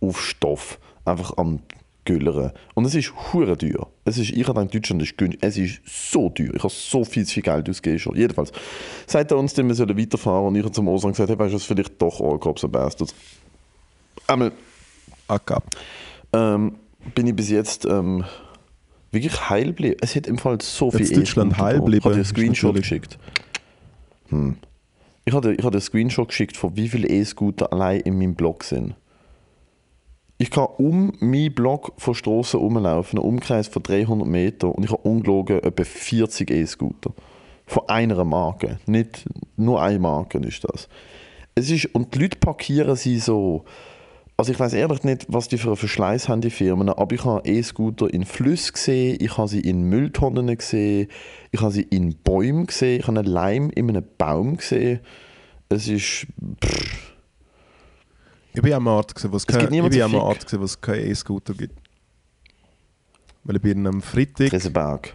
auf Stoff, einfach am Güllern. Und es ist hure teuer. Es ist, ich habe Deutschland ist günstig. Es ist so teuer. Ich habe so viel zu viel Geld ausgegeben schon. Jedenfalls, sagt er uns, dann, wir sollen weiterfahren und ich habe zum Osan gesagt, hey, weißt du was, vielleicht doch All Cops are Bastards. Einmal, Ackab. Ähm, bin ich bis jetzt ähm, wirklich heil geblieben. Es hat im Fall so viel Jetzt Deutschland heil da. Ich habe dir einen geblieben, Screenshot geschickt. Hm. Ich habe dir- ich habe dir einen Screenshot geschickt, von wie viele E-Scooter allein in meinem Blog sind. Ich kann um meinen Block von Strassen rumlaufen, einen Umkreis von 300 Meter und ich habe ungelogen etwa 40 E-Scooter. Von einer Marke. Nicht nur eine Marke ist das. Es ist, und die Leute parkieren sie so. Also ich weiß ehrlich nicht, was die für einen Verschleiß haben, die Firmen, aber ich habe E-Scooter in Flüssen gesehen, ich habe sie in Mülltonnen gesehen, ich habe sie in Bäumen gesehen, ich habe einen Leim in einem Baum gesehen. Es ist... Pff, Ich bin am Ort, gewesen, wo es Es gibt kein- ich niemanden bin am Fick. Ort, gewesen, wo es keinen E-Scooter gibt. Weil ich bin am Freitag,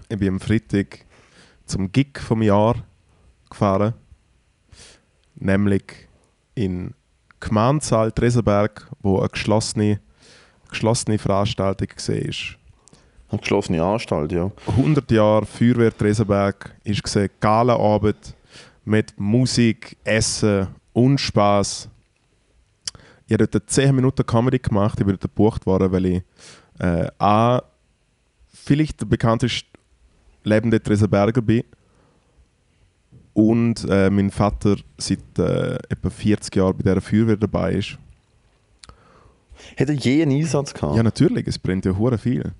ich bin am Freitag zum Gig vom Jahr gefahren. Nämlich in Gemeindesaal Tresenberg, wo eine geschlossene, geschlossene Veranstaltung war. Eine geschlossene Anstalt, ja. 100 Jahre Feuerwehr Tresenberg ist gesehen, Galaabend mit Musik, Essen und Spaß. Ich habe dort 10 Minuten Comedy gemacht, ich bin dort gebucht worden, weil ich äh, A, vielleicht der bekannteste lebende Tresenberger bin und äh, mein Vater seit äh, etwa 40 Jahren bei dieser Feuerwehr dabei ist. Hat er je einen Einsatz gehabt? Ja, natürlich, es brennt ja hure viel.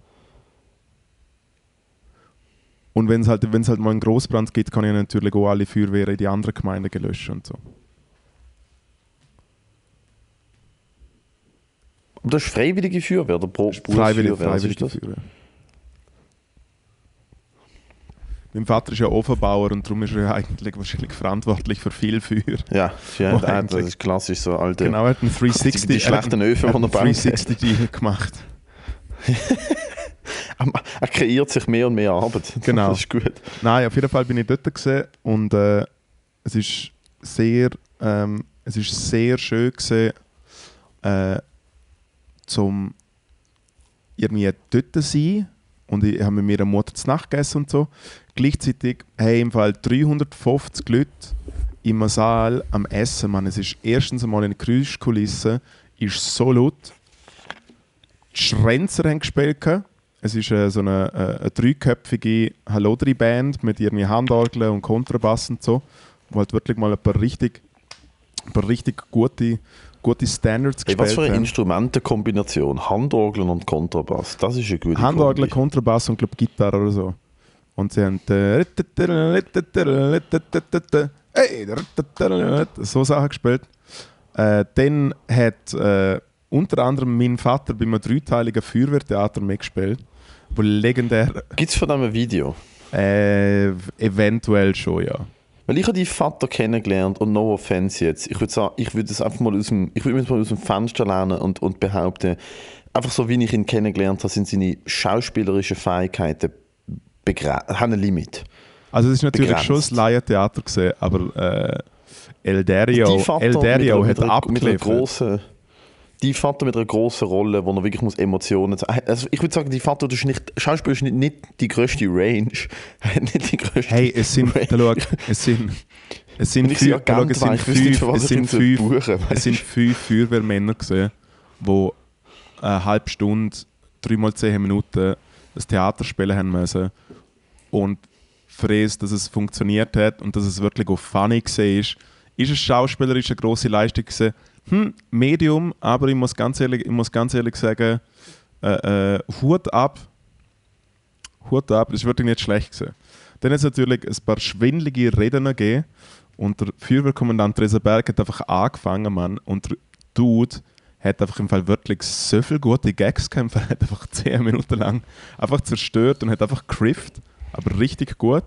Und wenn es halt, wenn's halt mal einen Großbrand gibt, kann ich natürlich auch alle Feuerwehren in die anderen Gemeinden gelöschen und so. Aber das ist freiwillige Feuerwehr oder Pro Freiwillig, freiwillige das? Feuerwehr. Mein Vater ist ja Ofenbauer und darum ist er ja eigentlich wahrscheinlich verantwortlich für viel Feuer. Ja, ja das ist klassisch so alte... Genau, er hat einen 360, Die- die schlechten Öfen, er hat die er einen baut. 360 Deal gemacht. Er kreiert sich mehr und mehr Arbeit. Genau. Das ist gut. Nein, auf jeden Fall bin ich dort gewesen und äh, es ist sehr, ähm, es ist sehr schön gewesen, äh, zum irgendwie dort zu sein und ich habe mit meiner Mutter zu Nacht gegessen und so. Gleichzeitig haben im Fall 350 Leute im Saal am Essen. Man, es ist erstens einmal in der Geräuschkulisse ist so laut. Die Schrenzer haben gespielt. Es ist äh, so eine, äh, eine dreiköpfige Hallodri-Band mit irgendwie Handorgeln und Kontrabass und so, wo halt wirklich mal ein paar richtig, ein paar richtig gute, gute Standards Hey, was für gespielt eine haben. Instrumentenkombination. Handorgeln und Kontrabass. Das ist eine gute Handorgeln. Kontrabass und glaube Gitarre oder so. Und sie haben so Sachen gespielt. Äh, dann hat äh, unter anderem mein Vater bei einem dreiteiligen Feuerwehrtheater mitgespielt, wo legendär Gibt es von dem ein Video? äh, eventuell schon, ja. Weil ich habe deinen Vater kennengelernt und no offense jetzt. Ich würde sagen, ich würde es einfach mal aus dem, ich würde mal aus dem Fenster lernen und, und behaupten, einfach so wie ich ihn kennengelernt habe, sind seine schauspielerischen Fähigkeiten haben ein Limit. Also es ist natürlich Begrenzt. schon das Laientheater gesehen, aber äh, El Dario, El Dario mit, hat mit abgeliefert. grossen, die Vater mit einer grossen Rolle, wo er wirklich muss Emotionen zeigen also Ich würde sagen, die Vater ist nicht, Schauspiel ist nicht, nicht die größte Range. Nicht die grösste Hey, es sind, Range. da schau, es sind, es sind fünf, da schau, es war, sind fünf, es sind fünf, buchen, es sind fünf Feuerwehrmänner gesehen, die eine halbe Stunde, dreimal zehn Minuten das Theater spielen haben müssen und es, dass es funktioniert hat und dass es wirklich auch funny ist, ist es schauspielerisch eine grosse Leistung gewesen. Hm, Medium, aber ich muss ganz ehrlich, ich muss ganz ehrlich sagen, äh, äh, Hut ab, Hut ab, ist wirklich nicht schlecht gewesen. Dann hat es natürlich ein paar schwindelige Reden gegeben und der Feuerwehrkommandant Resenberg hat einfach angefangen, Mann, und der Dude hat einfach im Fall wirklich so viele gute Gags gehabt, hat einfach 10 Minuten lang einfach zerstört und hat einfach grifft, aber richtig gut.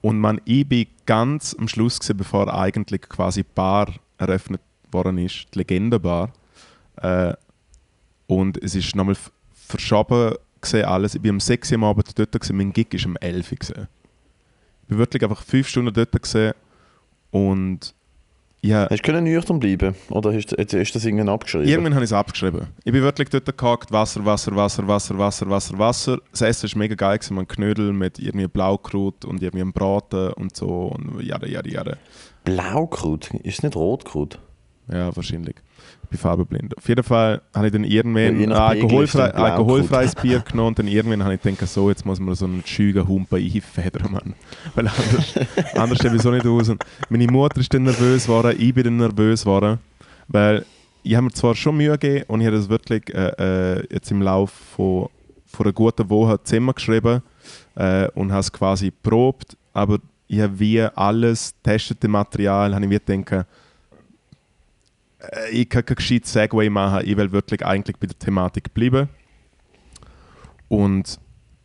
Und man, ich bin ganz am Schluss gewesen, bevor eigentlich quasi die Bar eröffnet worden ist, die Legendenbar. Äh, und es ist nochmal verschoben gesehen alles. Ich bin um 6 Uhr am Abend dort, gewesen, mein Gig ist um 11 Uhr. Gewesen. Ich bin wirklich einfach 5 Stunden dort gewesen und ja, Hast du können nüchtern bleiben? Oder hast, hast, das irgendwann abgeschrieben? Irgendwann habe ich es abgeschrieben. Ich bin wirklich dort gehackt, Wasser, Wasser, Wasser, Wasser, Wasser, Wasser, Wasser. Das Essen war mega geil, gewesen, man Knödel mit irgendwie Blaukraut und irgendwie einem Braten und so und jada, jada, jada. Blaukraut? Ist nicht Rotkraut? Ja, wahrscheinlich. Ich bin farbenblind. Auf jeden Fall habe ich dann Ja, irgendwann ist alkoholfrei, alkoholfreies Bier genommen und dann irgendwann habe ich gedacht, so, jetzt muss man so einen schügen Humpen einfedern, Mann. Weil anders, anders stehe ich so nicht aus. Und meine Mutter ist dann nervös geworden, ich bin dann nervös geworden, weil ich habe mir zwar schon Mühe gegeben und ich habe das wirklich äh, äh, jetzt im Laufe von, von einer guten Woche zusammengeschrieben äh, und habe es quasi probt, aber habe wie alles testete Material, habe ich wie gedacht, äh, ich kann kein gescheites Segway machen, ich will wirklich eigentlich bei der Thematik bleiben. Und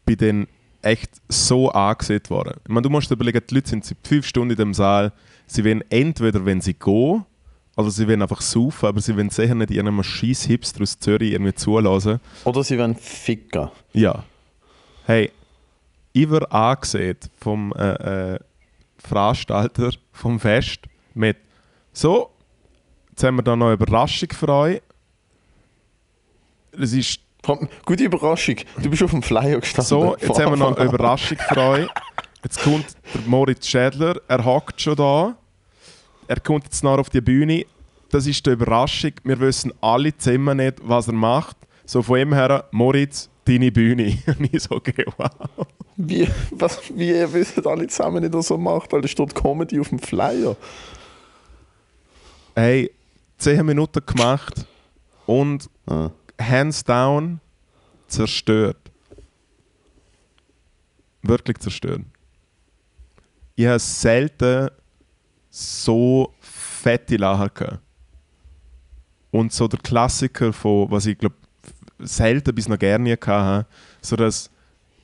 bin dann echt so angesehen worden. Ich meine, du musst dir überlegen, die Leute sind seit fünf Stunden in dem Saal, sie wollen entweder, wenn sie gehen, oder sie wollen einfach saufen, aber sie wollen sicher nicht irgendeinem scheiß Hipster aus Zürich irgendwie zulassen. Oder sie wollen ficken. Ja. Hey, ich war angesehen vom äh, äh, Veranstalter vom Fest mit so, jetzt haben wir da noch eine Überraschung für euch. Es ist Gute Überraschung. Du bist auf dem Flyer gestanden. so, jetzt haben wir noch eine. Überraschung für euch. Jetzt kommt der Moritz Schädler, er hockt schon da. Er kommt jetzt noch auf die Bühne. Das ist die Überraschung. Wir wissen alle zusammen nicht, was er macht. So von ihm her, Moritz, deine Bühne. Und ich so, okay, wow. Wie, was, wie ihr wisst alle zusammen nicht, er macht, weil da steht Comedy auf dem Flyer. Hey, 10 Minuten gemacht und Ah. hands down zerstört. Wirklich zerstört. Ich habe selten so fette Lacher gehabt. Und so der Klassiker von, was ich glaube, selten bis noch gerne hatte, so dass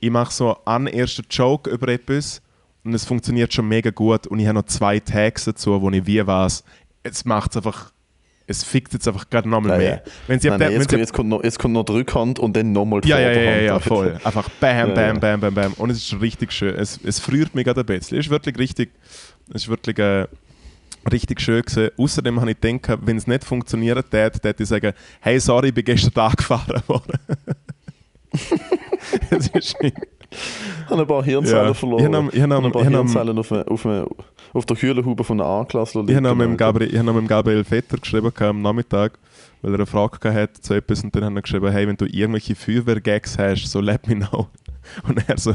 ich mache so einen ersten Joke über etwas und es funktioniert schon mega gut und ich habe noch zwei Tags dazu, wo ich wie weiß, es macht es einfach, es fickt jetzt einfach gerade nochmal mehr. Wenn sie Nein, nein, jetzt, wenn sie jetzt, kommt noch, jetzt kommt noch die Rückhand und dann nochmal ja, ja, ja, ja, voll. Einfach bam, bam, bam, bam, bam. Und es ist richtig schön. Es, es friert mich gerade ein bisschen. Es ist wirklich richtig, es ist wirklich äh, richtig schön gewesen. Außerdem habe ich gedacht, wenn es nicht funktioniert hätte, hätte ich sagen, hey, sorry, ich bin gestern angefahren worden. das ist Ich habe ein paar Hirnzellen Ja. verloren. Ich habe- ich habe- ein paar ich Hirnzellen auf, eine- auf, eine- auf der Kühlenhaube von einer A-Klasse ich habe mit Gabriel, ich habe noch mit dem Gabriel Vetter geschrieben am Nachmittag, weil er eine Frage gehabt hat zu etwas und dann hat er geschrieben, hey, wenn du irgendwelche Feuerwehr-Gags hast, so let me know. Und er so,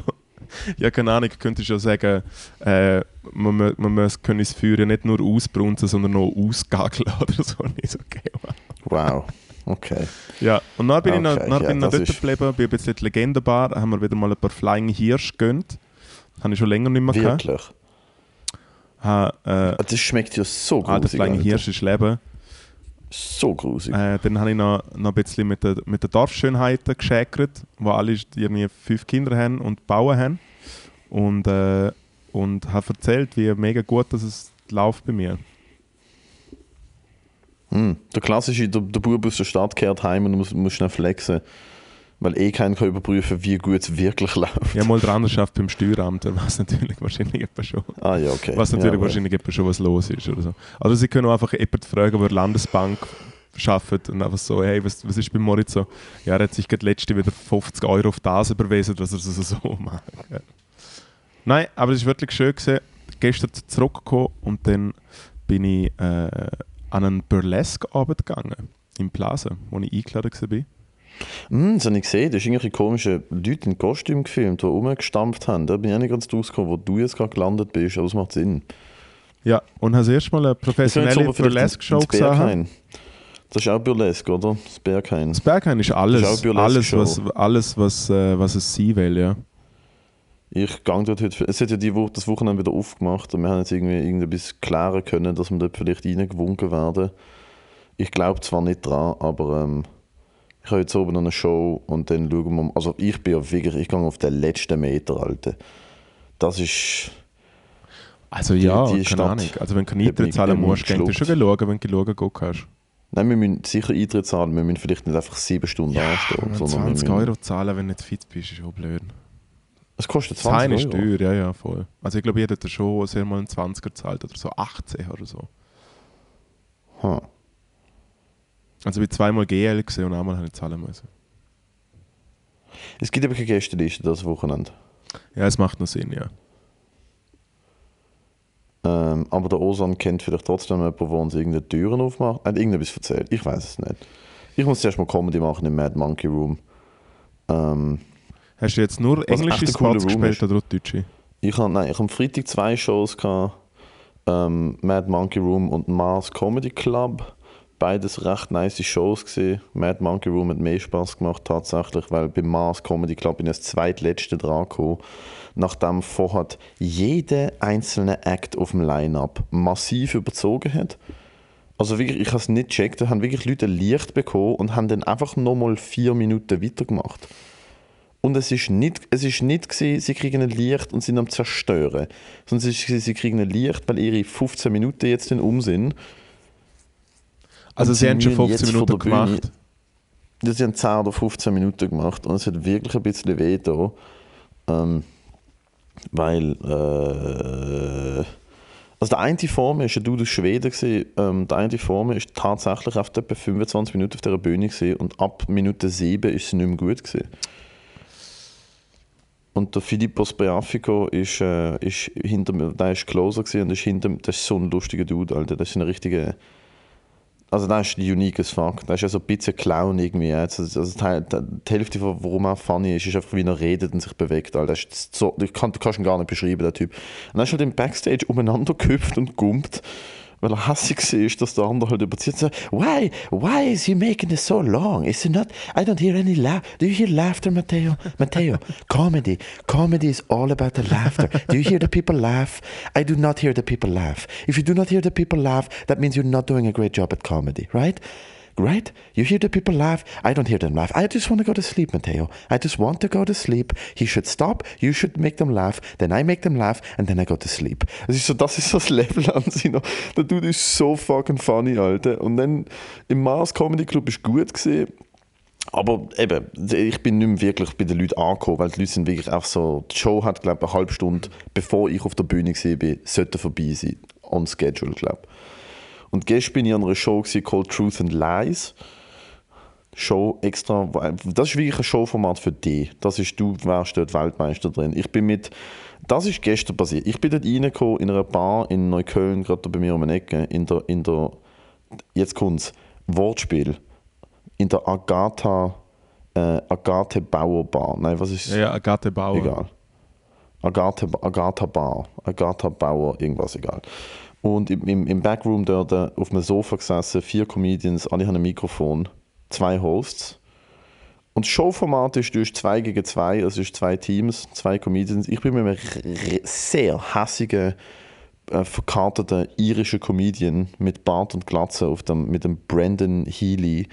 ja keine Ahnung, könntest du ja sagen, äh, man, man muss können das Feuer nicht nur ausbrunzen, sondern noch ausgageln oder so. Und ich so, okay, wow. Okay. Ja, und dann bin ich noch, Okay, dann ja, bin ich noch dort geblieben, bin ein bisschen Legendenbar, haben wir wieder mal ein paar Flying Hirsch gegönnt. Habe ich schon länger nicht mehr gehabt. Wirklich. Äh, Das schmeckt ja so Alter, grusig. Flying Alter. Hirsch ist Leben. So grusig. Äh, dann habe ich noch, noch ein bisschen mit den mit der Dorfschönheiten geschäkert, wo alle irgendwie fünf Kinder haben und bauen haben. Und, äh, und habe erzählt, wie mega gut dass es läuft bei mir. Hm. Der klassische, der, der Bub aus der Stadt kehrt heim und muss, muss schnell flexen. Weil eh keiner kann überprüfen, wie gut es wirklich läuft. Habe mal dran geschafft beim Steueramt, da weiß natürlich wahrscheinlich etwa schon. Ah ja, okay. Was natürlich ja, wahrscheinlich etwa schon was los ist oder so. Also sie können einfach jemanden fragen, der Landesbank schafft und einfach so, hey, was, was ist bei Moritz so? Ja, er hat sich gerade letzte wieder 50 Euro auf das überwiesen, dass er das so macht. Ja. Nein, aber es war wirklich schön. Gewesen. Gestern zurückgekommen und dann bin ich äh, an einen Burlesque-Abend gegangen. Im Plaza, wo ich eingeladen war. Hm, das habe ich gesehen. Da ist irgendwelche komische Leute in Kostüm gefilmt, die rumgestampft haben. Da bin ich auch nicht ganz rausgekommen, wo du jetzt gerade gelandet bist, aber das macht Sinn. Ja, und habe das erste Mal eine professionelle Burlesque-Show gesehen. Das ist auch Burlesque, oder? Das Berghain. Das Berghain ist alles, Das ist auch alles, was, alles was, äh, was es sein will, ja. Ich gang dort heute. Es hat ja die Woche, das Wochenende wieder aufgemacht und wir haben jetzt irgendwie irgendetwas klären können, dass wir dort vielleicht reingewunken werden. Ich glaube zwar nicht dran, aber ähm, ich habe jetzt oben noch eine Show und dann schauen wir mal. Also ich bin ja wirklich, ich gehe auf den letzten Meter, Alter. Das ist. Also ja, die keine Stadt Ahnung. Also wenn du keine hat Eintritt zahlen musst, kannst du schon schauen, wenn du schauen gehen kannst. Nein, wir müssen sicher Eintritt zahlen, wir müssen vielleicht nicht einfach sieben Stunden anstehen. Sondern wir 20 müssen- Euro zahlen, wenn du nicht fit bist, ist auch blöd. Es kostet Das Heim 20 ist Euro. teuer, ja, ja, voll. Also ich glaube, ich hätte schon sehr mal einen 20er gezahlt oder so 18 oder so. Ha. Also ich zweimal GL gesehen und einmal habe ich zahlen müssen. Es gibt aber keine Gästeliste das Wochenende. Ja, es macht noch Sinn, ja. Ähm, aber der Osan kennt vielleicht trotzdem jemanden, der uns irgendeine Türen aufmacht. Hat irgendetwas erzählt. Ich weiß es nicht. Ich muss zuerst mal Comedy machen im Mad Monkey Room. Ähm, Hast du jetzt nur englische Room gespielt oder deutsche? ich habe nein, ich habe am Freitag zwei Shows gehabt. Ähm, Mad Monkey Room und Mars Comedy Club. Beides recht nice Shows gesehen. Mad Monkey Room hat mehr Spaß gemacht tatsächlich, weil beim Mars Comedy Club bin ich als zweitletzte dran gekommen, nachdem vorher jeder einzelne Act auf dem Line-Up massiv überzogen hat. Also wirklich, ich habe es nicht gecheckt, da haben wirklich Leute Licht bekommen und haben dann einfach nochmal vier Minuten weitergemacht. Und es ist nicht, es ist nicht gewesen, sie kriegen ein Licht und sind am zerstören. Sondern es ist sie kriegen ein Licht, weil ihre 15 Minuten jetzt dann um sind. Also Und sie haben schon müssen 15 jetzt von Minuten gemacht. Ja, sie haben 10 oder 15 Minuten gemacht und es hat wirklich ein bisschen weh da. Ähm, weil, äh, also der eine vor mir ist ein Dude aus Schweden gewesen, ähm, der eine vor mir ist tatsächlich auf etwa 25 Minuten auf dieser Bühne gewesen und ab Minute 7 ist es nicht mehr gut gewesen. Und der Filippos Beafico ist, äh, ist hinter mir, der ist Closer gewesen und ist hinter das ist so ein lustiger Dude, Alter. Das ist ein richtiger, also das ist unique as fuck. Das ist ja so ein bisschen Clown irgendwie. Also, also die, die Hälfte, warum er funny ist, ist einfach, wie er redet und sich bewegt. Das ist so, du, kann, du kannst ihn gar nicht beschreiben, der Typ. Und dann ist halt im Backstage umeinander gehüpft und gumpt, weil er hassig war, dass der andere halt überzieht. So, why, why is he making this so long? Is it not, I don't hear any laugh. Do you hear laughter, Matteo? Matteo, comedy. Comedy is all about the laughter. Do you hear the people laugh? I do not hear the people laugh. If you do not hear the people laugh, that means you're not doing a great job at comedy, right? Right? You hear the people laugh. I don't hear them laugh. I just want to go to sleep, Matteo. I just want to go to sleep. He should stop. You should make them laugh. Then I make them laugh. And then I go to sleep. Das ist so, das ist das Level an sich. Der Dude ist so fucking funny, Alter. Und dann im Mars Comedy Club ist gut gesehen. Aber eben, ich bin nicht mehr wirklich bei den Leuten angekommen, weil die Leute sind wirklich auch so, die Show hat, glaube ich, eine halbe Stunde, bevor ich auf der Bühne war, sollte vorbei sein. On schedule, glaube ich. Und gestern bin ich an einer Show gewesen, called Truth and Lies. Show extra, das ist wirklich ein Showformat für dich. Das ist, du wärst dort Weltmeister drin. Ich bin mit, das ist gestern passiert. Ich bin dort reingekommen in einer Bar in Neukölln, gerade bei mir um die Ecke, in der, in der, jetzt kommt's, Wortspiel, in der Agatha, äh, Agathe Bauer Bar. Nein, was ist Ja, Agathe Bauer. Egal. Agatha Bar, Agatha Bauer, irgendwas egal. Und im, im, Backroom dort auf einem Sofa gesessen, vier Comedians, alle haben ein Mikrofon, zwei Hosts. Und das Showformat ist, du hast zwei gegen zwei, also ist zwei Teams, zwei Comedians. Ich bin mit einem sehr hassigen, äh, verkarteten irischen Comedian mit Bart und Glatze auf dem, mit dem Brandon Healy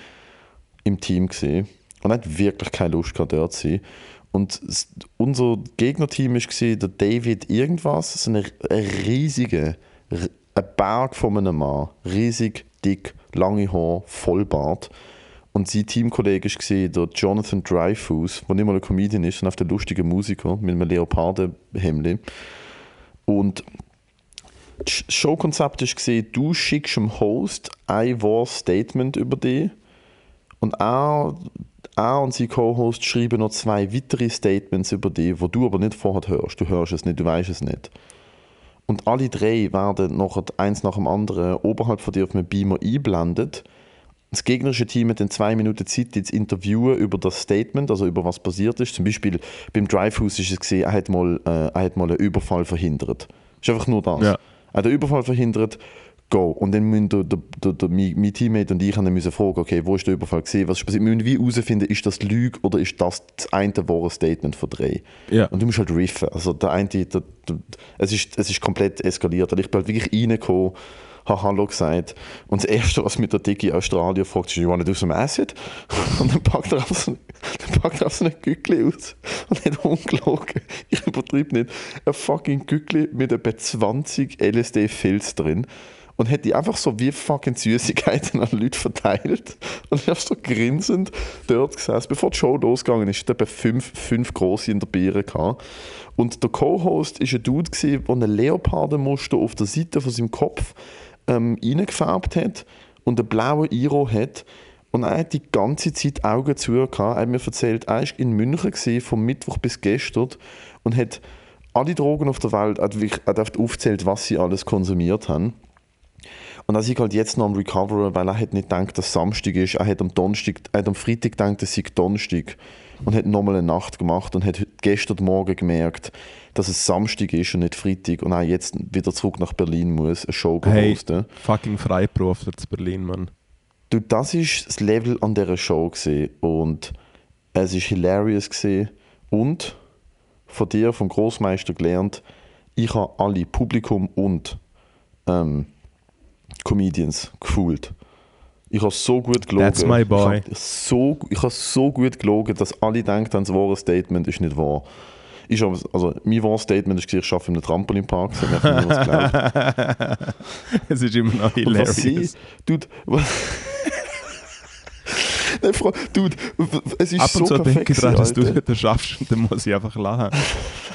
im Team gesehen und hat wirklich keine Lust gehabt, dort zu sein. Und unser Gegnerteam war der David irgendwas, so ein riesiger, ein Berg von einem Mann, riesig, dick, lange Haare, Vollbart. Und sein Teamkollege war der Jonathan Dreyfus, der nicht mal ein Comedian ist, sondern einfach der lustige Musiker mit einem Leopardenhemd. Und das Showkonzept war, du schickst dem Host ein wahres Statement über dich und er, er und sein Co-Host schreiben noch zwei weitere Statements über dich, wo du aber nicht vorher hörst. Du hörst es nicht, du weißt es nicht. Und alle drei werden nachher eins nach dem anderen oberhalb von dir auf einem Beamer einblendet. Das gegnerische Team hat dann zwei Minuten Zeit, die zu interviewen über das Statement, also über was passiert ist. Zum Beispiel beim Drivehouse ist es gesehen, er hat mal, äh, er hat mal einen Überfall verhindert. Ist einfach nur das. Ja. Er hat einen Überfall verhindert, go. Und dann müssen der, der, der, der, mein, Teammate und ich haben dann müssen fragen, okay, wo ist der Überfall gesehen, was ist passiert. Wir müssen wie herausfinden, ist das Lüge oder ist das das eine wahre Statement von drei. Ja. Und du musst halt riffen. Also der eine, der, der, es, ist, es ist komplett eskaliert. Und ich bin halt wirklich reingekommen, habe Hallo gesagt. Und das Erste, was mit der dicke Australier fragt, ist, you wanna do some acid? Und dann packt er auf so, dann packt er auf so ein Gückli aus und hat ungelogen. Ich übertreibe nicht. Ein fucking Gückli mit etwa 20 LSD-Filz drin. Und hat die einfach so wie fucking Süßigkeiten an Leute verteilt. Und ich habe so grinsend dort gesessen. Bevor die Show losgegangen ist, hatte fünf, fünf grosse in der Biere. Gehabt. Und der Co-Host war ein Dude, der ein Leopardenmuster auf der Seite von seinem Kopf ähm, reingefärbt hat und einen blauen Iro hat. Und er hat die ganze Zeit Augen zu gehabt. Er hat mir erzählt, er war in München gewesen, vom Mittwoch bis gestern und hat alle Drogen auf der Welt, er hat aufgezählt, was sie alles konsumiert haben. Und er ist halt jetzt noch am Recoveren, weil er hat nicht gedacht, dass Samstag ist. Er hat am, Donnerstag, er hat am Freitag gedacht, es sei Donnerstag. Und hat nochmal eine Nacht gemacht und hat gestern Morgen gemerkt, dass es Samstag ist und nicht Freitag. Und er jetzt wieder zurück nach Berlin muss, eine Show Hey, hosten. fucking Freiberufler zu Berlin, Mann. Du, das ist das Level an dieser Show gesehen und es ist hilarious gesehen und von dir, vom Großmeister gelernt, ich habe alle Publikum und ähm, Comedians gefühlt. Ich habe so gut gelogen. That's my boy. Ich habe so, ich habe so gut gelogen, dass alle denken, das wahre Statement ist nicht wahr. Ich habe, also, mein wahres Statement ist, ich arbeite in einem Trampolinpark. Das hat mir niemand geglaubt. es ist immer noch Und was sie, hilarious. Dude, was, Nein, Frau, Dude, es ist Ab und so zu perfekt denke ich dass du das schaffst und dann muss ich einfach lachen.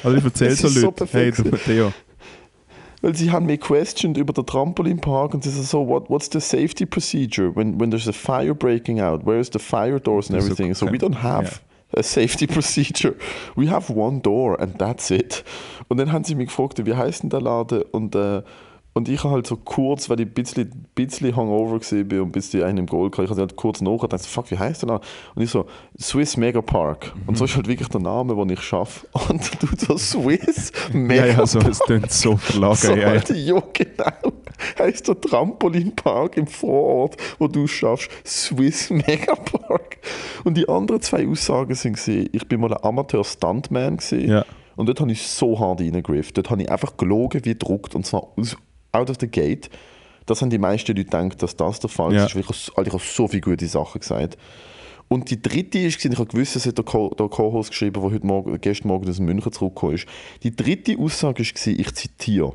Also ich erzähle so ist so Leute, hey du Matteo, Weil sie haben mich questioned über den Trampolinpark und sie sind so, what, what's the safety procedure when, when there's a fire breaking out? Where is the fire doors and so everything? So, we don't have a safety procedure. We have one door and that's it. Und dann haben sie mich gefragt, wie heißt denn der Laden? Und, äh, und ich habe halt so kurz, weil ich ein bisschen, bisschen hungover gesehen bin und ein bisschen einen im Goal hatte, ich habe halt kurz nachgedacht, fuck, wie heißt der Laden? Und ich so, Swiss Mega Park. Und so ist halt wirklich der Name, den ich schaffe. Und du so, Swiss Mega ja, ja, so, es klingt so verlogen. so, ja, ja. Alter, ja, genau. Heißt der Trampolinpark im Vorort, wo du schaffst, Swiss Megapark. Und die anderen zwei Aussagen sind ich bin mal ein Amateur-Stuntman. Ja. Und dort habe ich so hart reingegriffen. Dort habe ich einfach gelogen wie gedruckt und zwar aus, out of the gate. Das haben die meisten Leute gedacht, dass das der Fall Ja. ist. Ich habe, ich habe so viele gute Sachen gesagt. Und die dritte ist, ich habe gewusst, das hat der Co- der Co-Host geschrieben, der heute Morgen, gestern Morgen aus München zurückgekommen ist. Die dritte Aussage war, ich zitiere.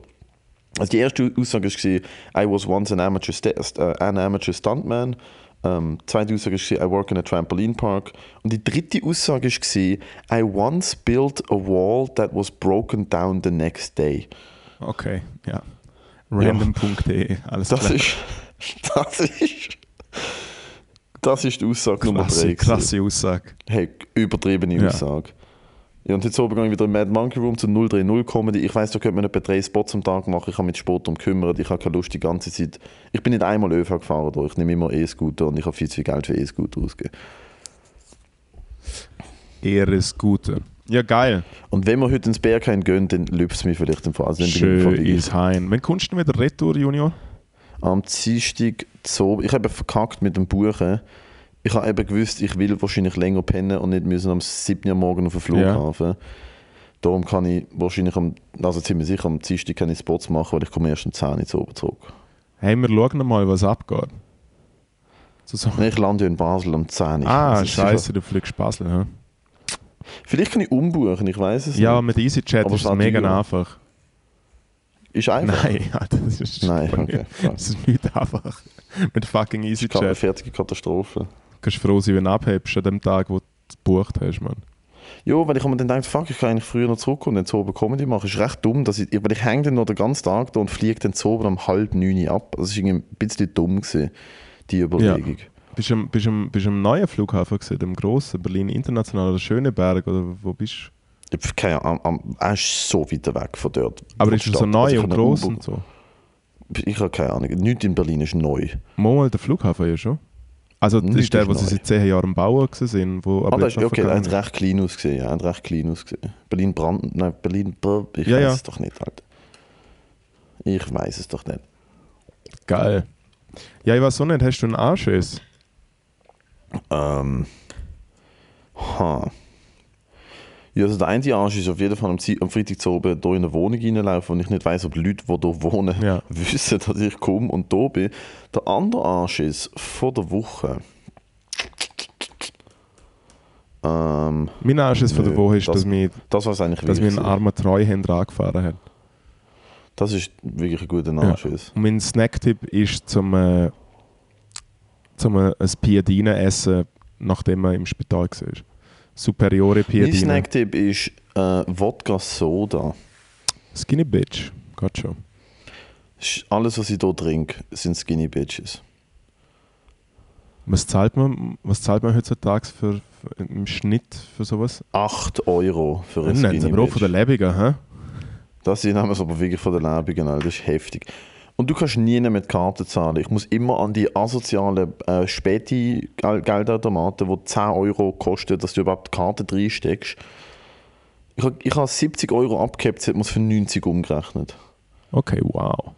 Also die erste Aussage war, I was once an amateur, uh, an amateur stuntman. Ähm, die zweite Aussage war, I work in a trampoline park. Und die dritte Aussage war, I once built a wall that was broken down the next day. Okay, ja. Random.de, alles Das klar. ist, das ist, das ist die Aussage Nummer krasse, drei. gewesen. krasse Aussage. Hey, übertriebene Ja. Aussage. Ja, und jetzt oben gehe ich wieder im Mad Monkey Room zu 030 Comedy. Ich weiß, da könnte man etwa drei Spots am Tag machen. Ich habe mich Sport darum gekümmert. Ich habe keine Lust die ganze Zeit. Ich bin nicht einmal ÖV gefahren. Da. Ich nehme immer E-Scooter und ich habe viel zu viel Geld für E-Scooter ausgegeben. Ehre Scooter. Ja, geil. Und wenn wir heute ins Berghain gehen, dann lübt es mich vielleicht im Fall. Schön im Fall ist Hein. Wann kommst du denn wieder retour, Junior? am Dienstag zu Ich habe verkackt mit dem Buchen. Ich habe eben gewusst, ich will wahrscheinlich länger pennen und nicht müssen am 7. Uhr morgen auf den Flughafen. Darum kann ich wahrscheinlich, am, also ziemlich sicher, am Dienstag ich Spots machen, weil ich komme erst um 10 Uhr zu oben zurück. Hey, wir schauen mal, was abgeht. So, so. Ich lande ja in Basel am 10 Uhr. Ah, Also scheiße, du fliegst Basel. Hä? Vielleicht kann ich umbuchen, ich weiß es Ja, nicht. mit EasyChat Aber ist es mega teuer. einfach. Ist einfach. Nein, ja, das ist, Nein, okay. das ist nicht einfach. Mit fucking Das ist eine EasyChat. fertige Katastrophe. Du kannst froh sein, wenn du abhebst an dem Tag, wo du gebucht hast, Mann. Ja, weil ich mir dann denke, fuck, ich kann eigentlich früher noch zurückkommen und dann zu oben Comedy machen. ist recht dumm, dass ich, weil ich hänge dann noch den ganzen Tag da und fliege dann zu oben um halb neun ab. Das war irgendwie ein bisschen dumm, gewesen, die Überlegung. Bist du am, bist am, bist am neuen Flughafen gesehen, dem grossen Berlin International oder Schöneberg oder wo bist du? Ich hab keine Ahnung, er ist so weit weg von dort. Aber ist er so. Also neu ich und gross und so? Ich habe keine Ahnung. Nichts in Berlin ist neu. Mal der Flughafen ja schon. Also das Nicht ist der, wo sie seit 10 Jahren am Bauen sind. Wo, Ah, aber das jetzt ist, okay, er hat recht klein ausgesehen. Ja, er hat recht klein ausgesehen. Berlin Brand, nein, Berlin, ich Ja, weiß ja. es doch nicht, Alter. Ich weiß es doch nicht. Geil. Ja, ich weiß auch nicht, hast du einen Anschiss? Ähm. Ha. Ja, also der eine Arsch ist auf jeden Fall am, am Freitag zu oben hier in eine Wohnung reinlaufen und ich nicht weiß, ob Leute, die hier wohnen, Ja. wissen, dass ich komme und da bin. Der andere Arsch ist vor der Woche. Ähm, Mein Anschiss von der Woche ist, das- dass mich, das war eigentlich dass mich ein wichtig. armer Treuhänder angefahren hat. Das ist wirklich ein guter Ja. Anschiss. Und mein Snacktipp ist zum, äh, zum äh, ein Piadine essen, nachdem man im Spital war. Superiore Mein Piadine. Snacktipp ist äh, Wodka Soda. Skinny Bitch. Geht schon. Ist Alles, was ich hier trinke, sind Skinny Bitches. Was zahlt man, was zahlt man heutzutage für, für, im Schnitt für sowas? 8 Euro für ein Skinny aber auch von der Lebiger, hä? Das sind aber wirklich von der Alter. das ist heftig. Und du kannst nie mit Karten zahlen. Ich muss immer an die asozialen äh, Späti-Geldautomaten, die 10 Euro kosten, dass du überhaupt die Karte reinsteckst. Ich habe ich hab 70 Euro abgehabt, jetzt hat man es für 90 umgerechnet. Okay, wow.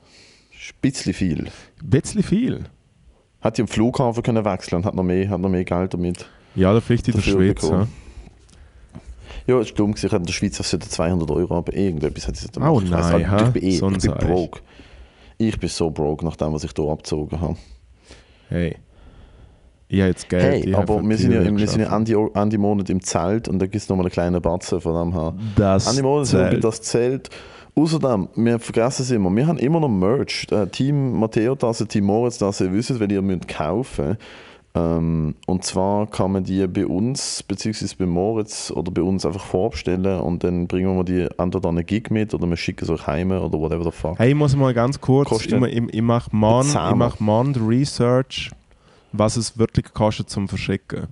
Ist ein bisschen viel. Ein bisschen viel. Hätte ich am Flughafen können wechseln und hat noch mehr, hat noch mehr Geld damit. Ja, da vielleicht in der Schweiz. Ja. bekommen. Ja, es war dumm. Ich hatte in der Schweiz auf 200 Euro, aber irgendetwas hat es Oh Ich weiss nein, nicht, ich bin, eh, ich bin broke. Ich bin so broke nach dem, was ich hier abgezogen habe. Hey. Ich habe jetzt Geld. Hey, ich aber wir sind ja, wir sind ja. Ende, Ende Monat im Zelt und da gibt es nochmal einen kleinen Batzen von dem her. Das Ende Monat sind Zelt. das Zelt. Außerdem, wir vergessen es immer, wir haben immer noch Merch. Äh, Team Matteo Tasse, Team Moritz Tasse, ihr wisst, wenn ihr müsst kaufen ähm, Und zwar kann man die bei uns, beziehungsweise bei Moritz oder bei uns einfach vorbestellen und dann bringen wir die entweder an einen Gig mit oder wir schicken es euch heim oder whatever the fuck. Hey, ich muss mal ganz kurz, ich, Kostet- ich, ich mache ich Zahmer. mach morgen Research, was es wirklich kostet zum Verschicken.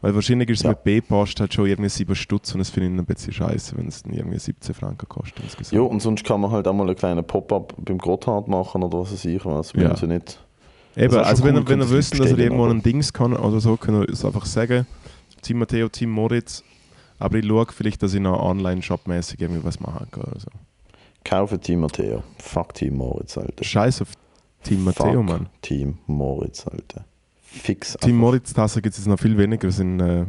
Weil wahrscheinlich ist es Ja. mit B-Post halt schon irgendwie 7 Stutz und das finde ich ein bisschen scheiße, wenn es dann irgendwie 17 Franken kostet. Ja, und sonst kann man halt auch mal einen kleinen Pop-up beim Gotthard machen oder was weiß ich was. Ja. sie nicht. Eben, also wenn, cool, wenn ihr wisst, dass bestellen, irgendwo ein Dings kann oder so, könnt ihr es einfach sagen. Team Matteo, Team Moritz. Aber ich schaue vielleicht, dass ich noch online-shopmäßig irgendwie was machen kann. Oder so. Kaufen Team Matteo. Fuck Team Moritz, Alter. Scheiß auf Team Matteo, Fuck Mann. Team Moritz, Alter. Fix. Team. Moritz-Tasse gibt es jetzt noch viel weniger, sind, äh,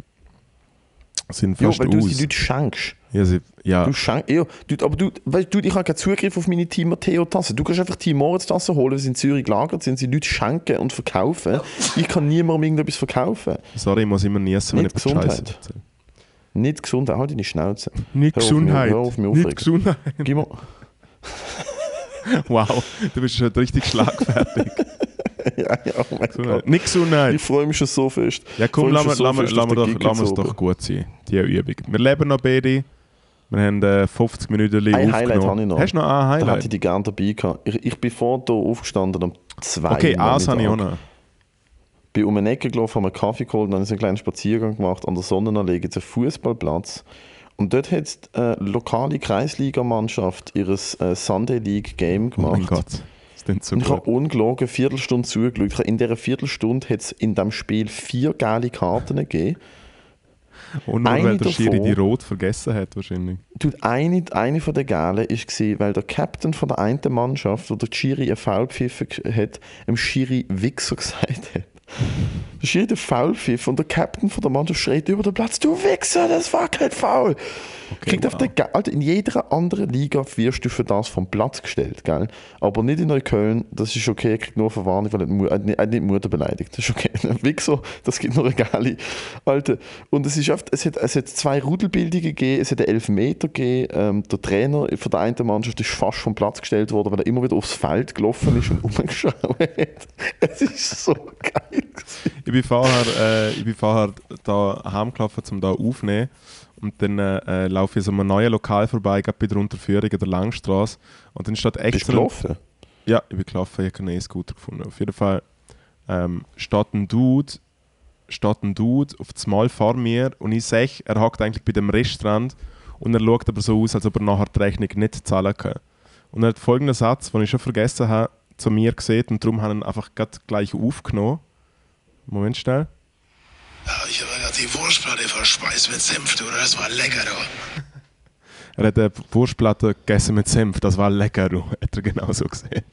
sind fast weil du aus. die Leute schenkst. Ja, sie, ja. Du schenkst, ja, du, aber du, weißt, du, ich habe keinen Zugriff auf meine Team Matteo Tasse. Du kannst einfach Team Moritz Tasse holen, die sind in Zürich gelagert sind, sie Leute schenken und verkaufen. Ich kann niemandem irgendetwas verkaufen. Sorry, ich muss immer niesen, wenn Nicht ich Scheiße Gesundheit. erzähle. Nicht Gesundheit, halt deine Schnauze. Nicht Hör auf mich- Gesundheit. hör auf mich Nicht aufregen. Gesundheit. Gib mir. Wow, du bist schon richtig schlagfertig. ja, ja, oh mein Gott. Nicht Gesundheit. Ich freue mich schon so fest. Ja, komm, Ich lass freu mich mir schon so lass mir- fest lass auf mir den doch, Gig lass mir es doch gut sein, die Übung. Wir leben noch beide. Wir haben äh, 50 Minuten Ein Highlight habe ich noch. Hast du noch ein Da hätte ich Highlight? die gerne dabei gehabt. Ich, ich bin vor hier aufgestanden um zwei Okay, eins habe ich auch noch. bin um eine Ecke gelaufen, habe einen Kaffee geholt, dann habe ich einen kleinen Spaziergang gemacht an der Sonnenallee, gibt es einen Fußballplatz. Und dort hat die äh, lokale Kreisligamannschaft ihres äh, Sunday League Game Oh mein gemacht. Gott, das klingt so ich habe ungelogen eine Viertelstunde zugeschaut. Ich In dieser Viertelstunde hat es in diesem Spiel vier geile Karten gegeben. Und nur weil der Schiri die Rot vergessen hat wahrscheinlich. Dude, eine, eine von den Galen war, weil der Captain von der einen Mannschaft, wo der Schiri einen Foul gepfiffen hat, dem Schiri Wichser gesagt hat. Der Schiri den Foul pfiff und der Captain von der Mannschaft schreit über den Platz, du Wichser, das war kein Foul. Kriegt auf wow. den Ga- Alter, in jeder anderen Liga wirst du für das vom Platz gestellt, gell? Aber nicht in Neukölln, das ist okay, er kriegt nur Verwarnung, weil er, nicht- er nicht Mutter beleidigt. Das ist okay. Ein Wichser, das gibt nur eine geile. Alter, und es, ist oft, es, hat, es hat zwei Rudelbildungen gegeben, es hat einen Elfmeter gegeben. Ähm, der Trainer von der einen Mannschaft ist fast vom Platz gestellt worden, weil er immer wieder aufs Feld gelaufen ist und umgeschaut hat. Es ist so geil. Ich bin vorher, äh, ich bin vorher da heimgelaufen, um da aufzunehmen. Und dann äh, laufe ich so einem neuen Lokal vorbei, gerade bei der Unterführung in der Langstrasse. Und dann steht Bist du gelaufen? Ja, ich bin gelaufen, ich habe keinen E-Scooter gefunden. Auf jeden Fall ähm, steht ein Dude, steht ein Dude auf das Mal vor mir und ich sehe, er hockt eigentlich bei dem Restaurant und er schaut aber so aus, als ob er nachher die Rechnung nicht zahlen kann. Und er hat folgenden Satz, den ich schon vergessen habe, zu mir gesehen und darum habe ich ihn einfach gleich aufgenommen. Moment schnell. Ja, ich habe gerade die Wurstplatte verspeist mit Senf, du, das war lecker, du. Er hat eine Wurstplatte gegessen mit Senf, das war lecker, du. Hat er genau so gesagt.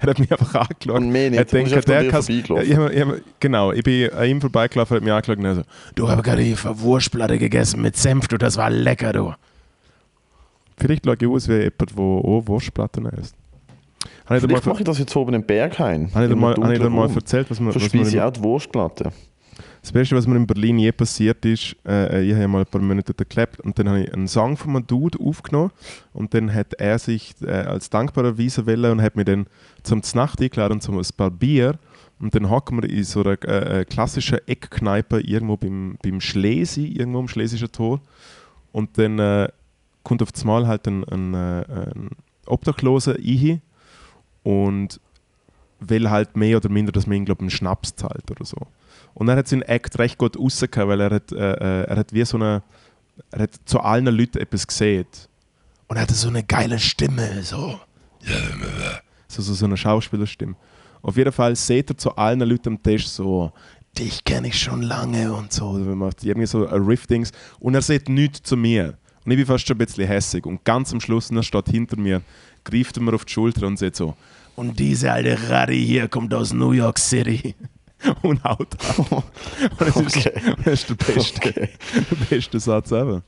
Er hat mich einfach angeschaut. Und mehr nicht, Er denkt, an der kann ja, ich ich hab, Genau, ich bin an ihm vorbeigelaufen, hat mich angeschaut und er so, du hast gerade die Wurstplatte gegessen mit Senf, du, das war lecker, du. Vielleicht schaue ich aus wie jemand, der auch Wurstplatten isst. Habe ich Vielleicht mache ich das jetzt oben im Berghain. habe ich dir in mal, habe ich dir mal erzählt, was mir, was mir Verspeise ich auch die Wurstplatte. Das Beste, was mir in Berlin je passiert ist, äh, ich habe ja mal ein paar Monate dort gelebt und dann habe ich einen Song von einem Dude aufgenommen und dann hat er sich äh, als dankbarer wollen und hat mich dann zum Znacht eingeladen zum ein paar Bier und dann hocken wir in so einer äh, äh, klassischen Eckkneipe irgendwo beim, beim Schlesi, irgendwo am Schlesischen Tor und dann äh, kommt auf das Mal halt ein, ein, äh, ein Obdachloser rein und will halt mehr oder minder, dass man ihm, glaube einen Schnaps zahlt oder so. Und er hat seinen Act recht gut rausgehauen, weil er hat, äh, äh, er hat wie so eine, er hat zu allen Leuten etwas gesehen. Und er hatte so eine geile Stimme, so. So, so, so eine Schauspielerstimme. Auf jeden Fall seht er zu allen Leuten am Tisch so, dich kenne ich schon lange und so. Er macht irgendwie so ein Riff-Dings. Und er sagt nichts zu mir. Und ich bin fast schon ein bisschen hässig. Und ganz am Schluss, er steht hinter mir, greift er mir auf die Schulter und sagt so, und diese alte Rari hier kommt aus New York City. und haut ab. Und das ist, Okay. das ist der, beste, Okay. der beste Satz ever.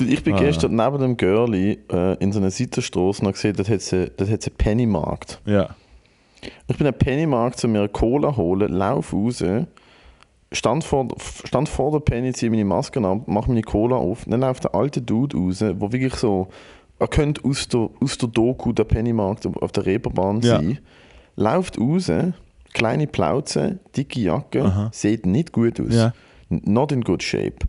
Ich bin Ah. gestern neben dem Girlie äh, in so einer Seitenstrasse und habe gesehen, dort hat einen- dort Pennymarkt. Ja. Ich bin in den Pennymarkt zu mir eine Cola holen, lauf raus, stand vor, stand vor der Penny, ziehe meine Maske ab, mache meine Cola auf. Dann läuft der alte Dude raus, der wirklich so, er könnte aus der, aus der Doku der Pennymarkt auf der Reeperbahn Ja. sein. Läuft raus, kleine Plauze, dicke Jacke, Aha. sieht nicht gut aus. Ja. Not in good shape.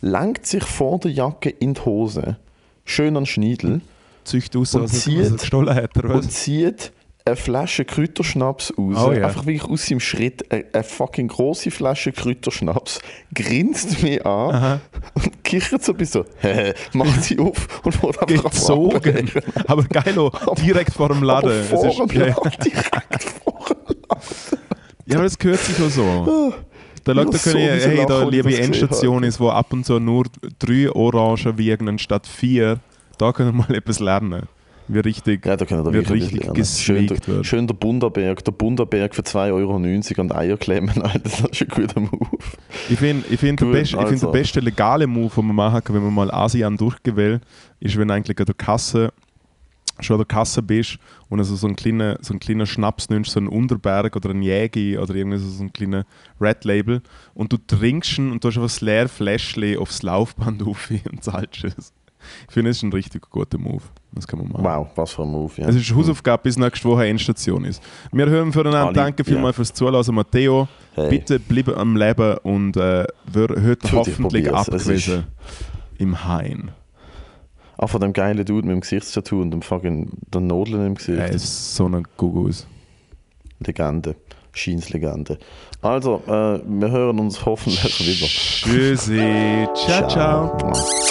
Langt sich vor der Jacke in die Hose, schön an den Schniedel Zücht aus, Und zieht- als er gestohlen hat. Oder und was? zieht eine Flasche Kräuterschnaps raus. Oh ja. Einfach wirklich aus seinem Schritt. Eine, eine fucking große Flasche Kräuterschnaps. Grinst mich an Aha. und kichert so ein bisschen so. Macht sie auf und wird einfach Gezogen. Aber geil, auch, direkt vor dem Laden. Aber Es vor ist- dem Laden, direkt vor dem ja, aber das gehört sich auch so. Da schaut, so können müssen hey, da liebe Endstation ist, wo ab und zu nur drei Orangen wiegen anstatt vier. Da können wir mal etwas lernen. Wie richtig, Ja, da können wir wie wirklich ein richtig schön, gesneakt der, wird. schön der Bunderberg. Der Bunderberg für 2,90 Euro an die Eier klemmen. Alter, das ist ein guter Move. Ich finde, ich find, der, best, ich find, also. der beste legale Move, den man machen kann, wenn man mal ASEAN durchgewählt, ist, wenn du eigentlich an der Kasse schon an der Kasse bist und also so einen kleinen, so einen kleinen Schnaps nimmst, so einen Unterberg oder einen Jägi oder irgendwie so, so einen kleinen Red Label und du trinkst ihn und du hast einfach das leere Fläschchen aufs Laufband auf und zahlst es. Ich finde, das ist ein richtig guter Move. Das kann man machen. Wow, was für ein Move. Ja. Es ist Hausaufgabe, bis nächste Woche Endstation ist. Wir hören voneinander. Danke vielmals ja. fürs Zuhören, Matteo. Hey. Bitte bleib am Leben und äh, wird heute Tut, ich hoffentlich abgewiesen im Hain. Auch von dem geilen Dude mit dem Gesichtstattoo und dem fucking der Nadeln im Gesicht. Er ist so ein Gugus. Legende. Scheins-Legende. Also, äh, wir hören uns hoffentlich wieder. Tschüssi. ciao. ciao. ciao.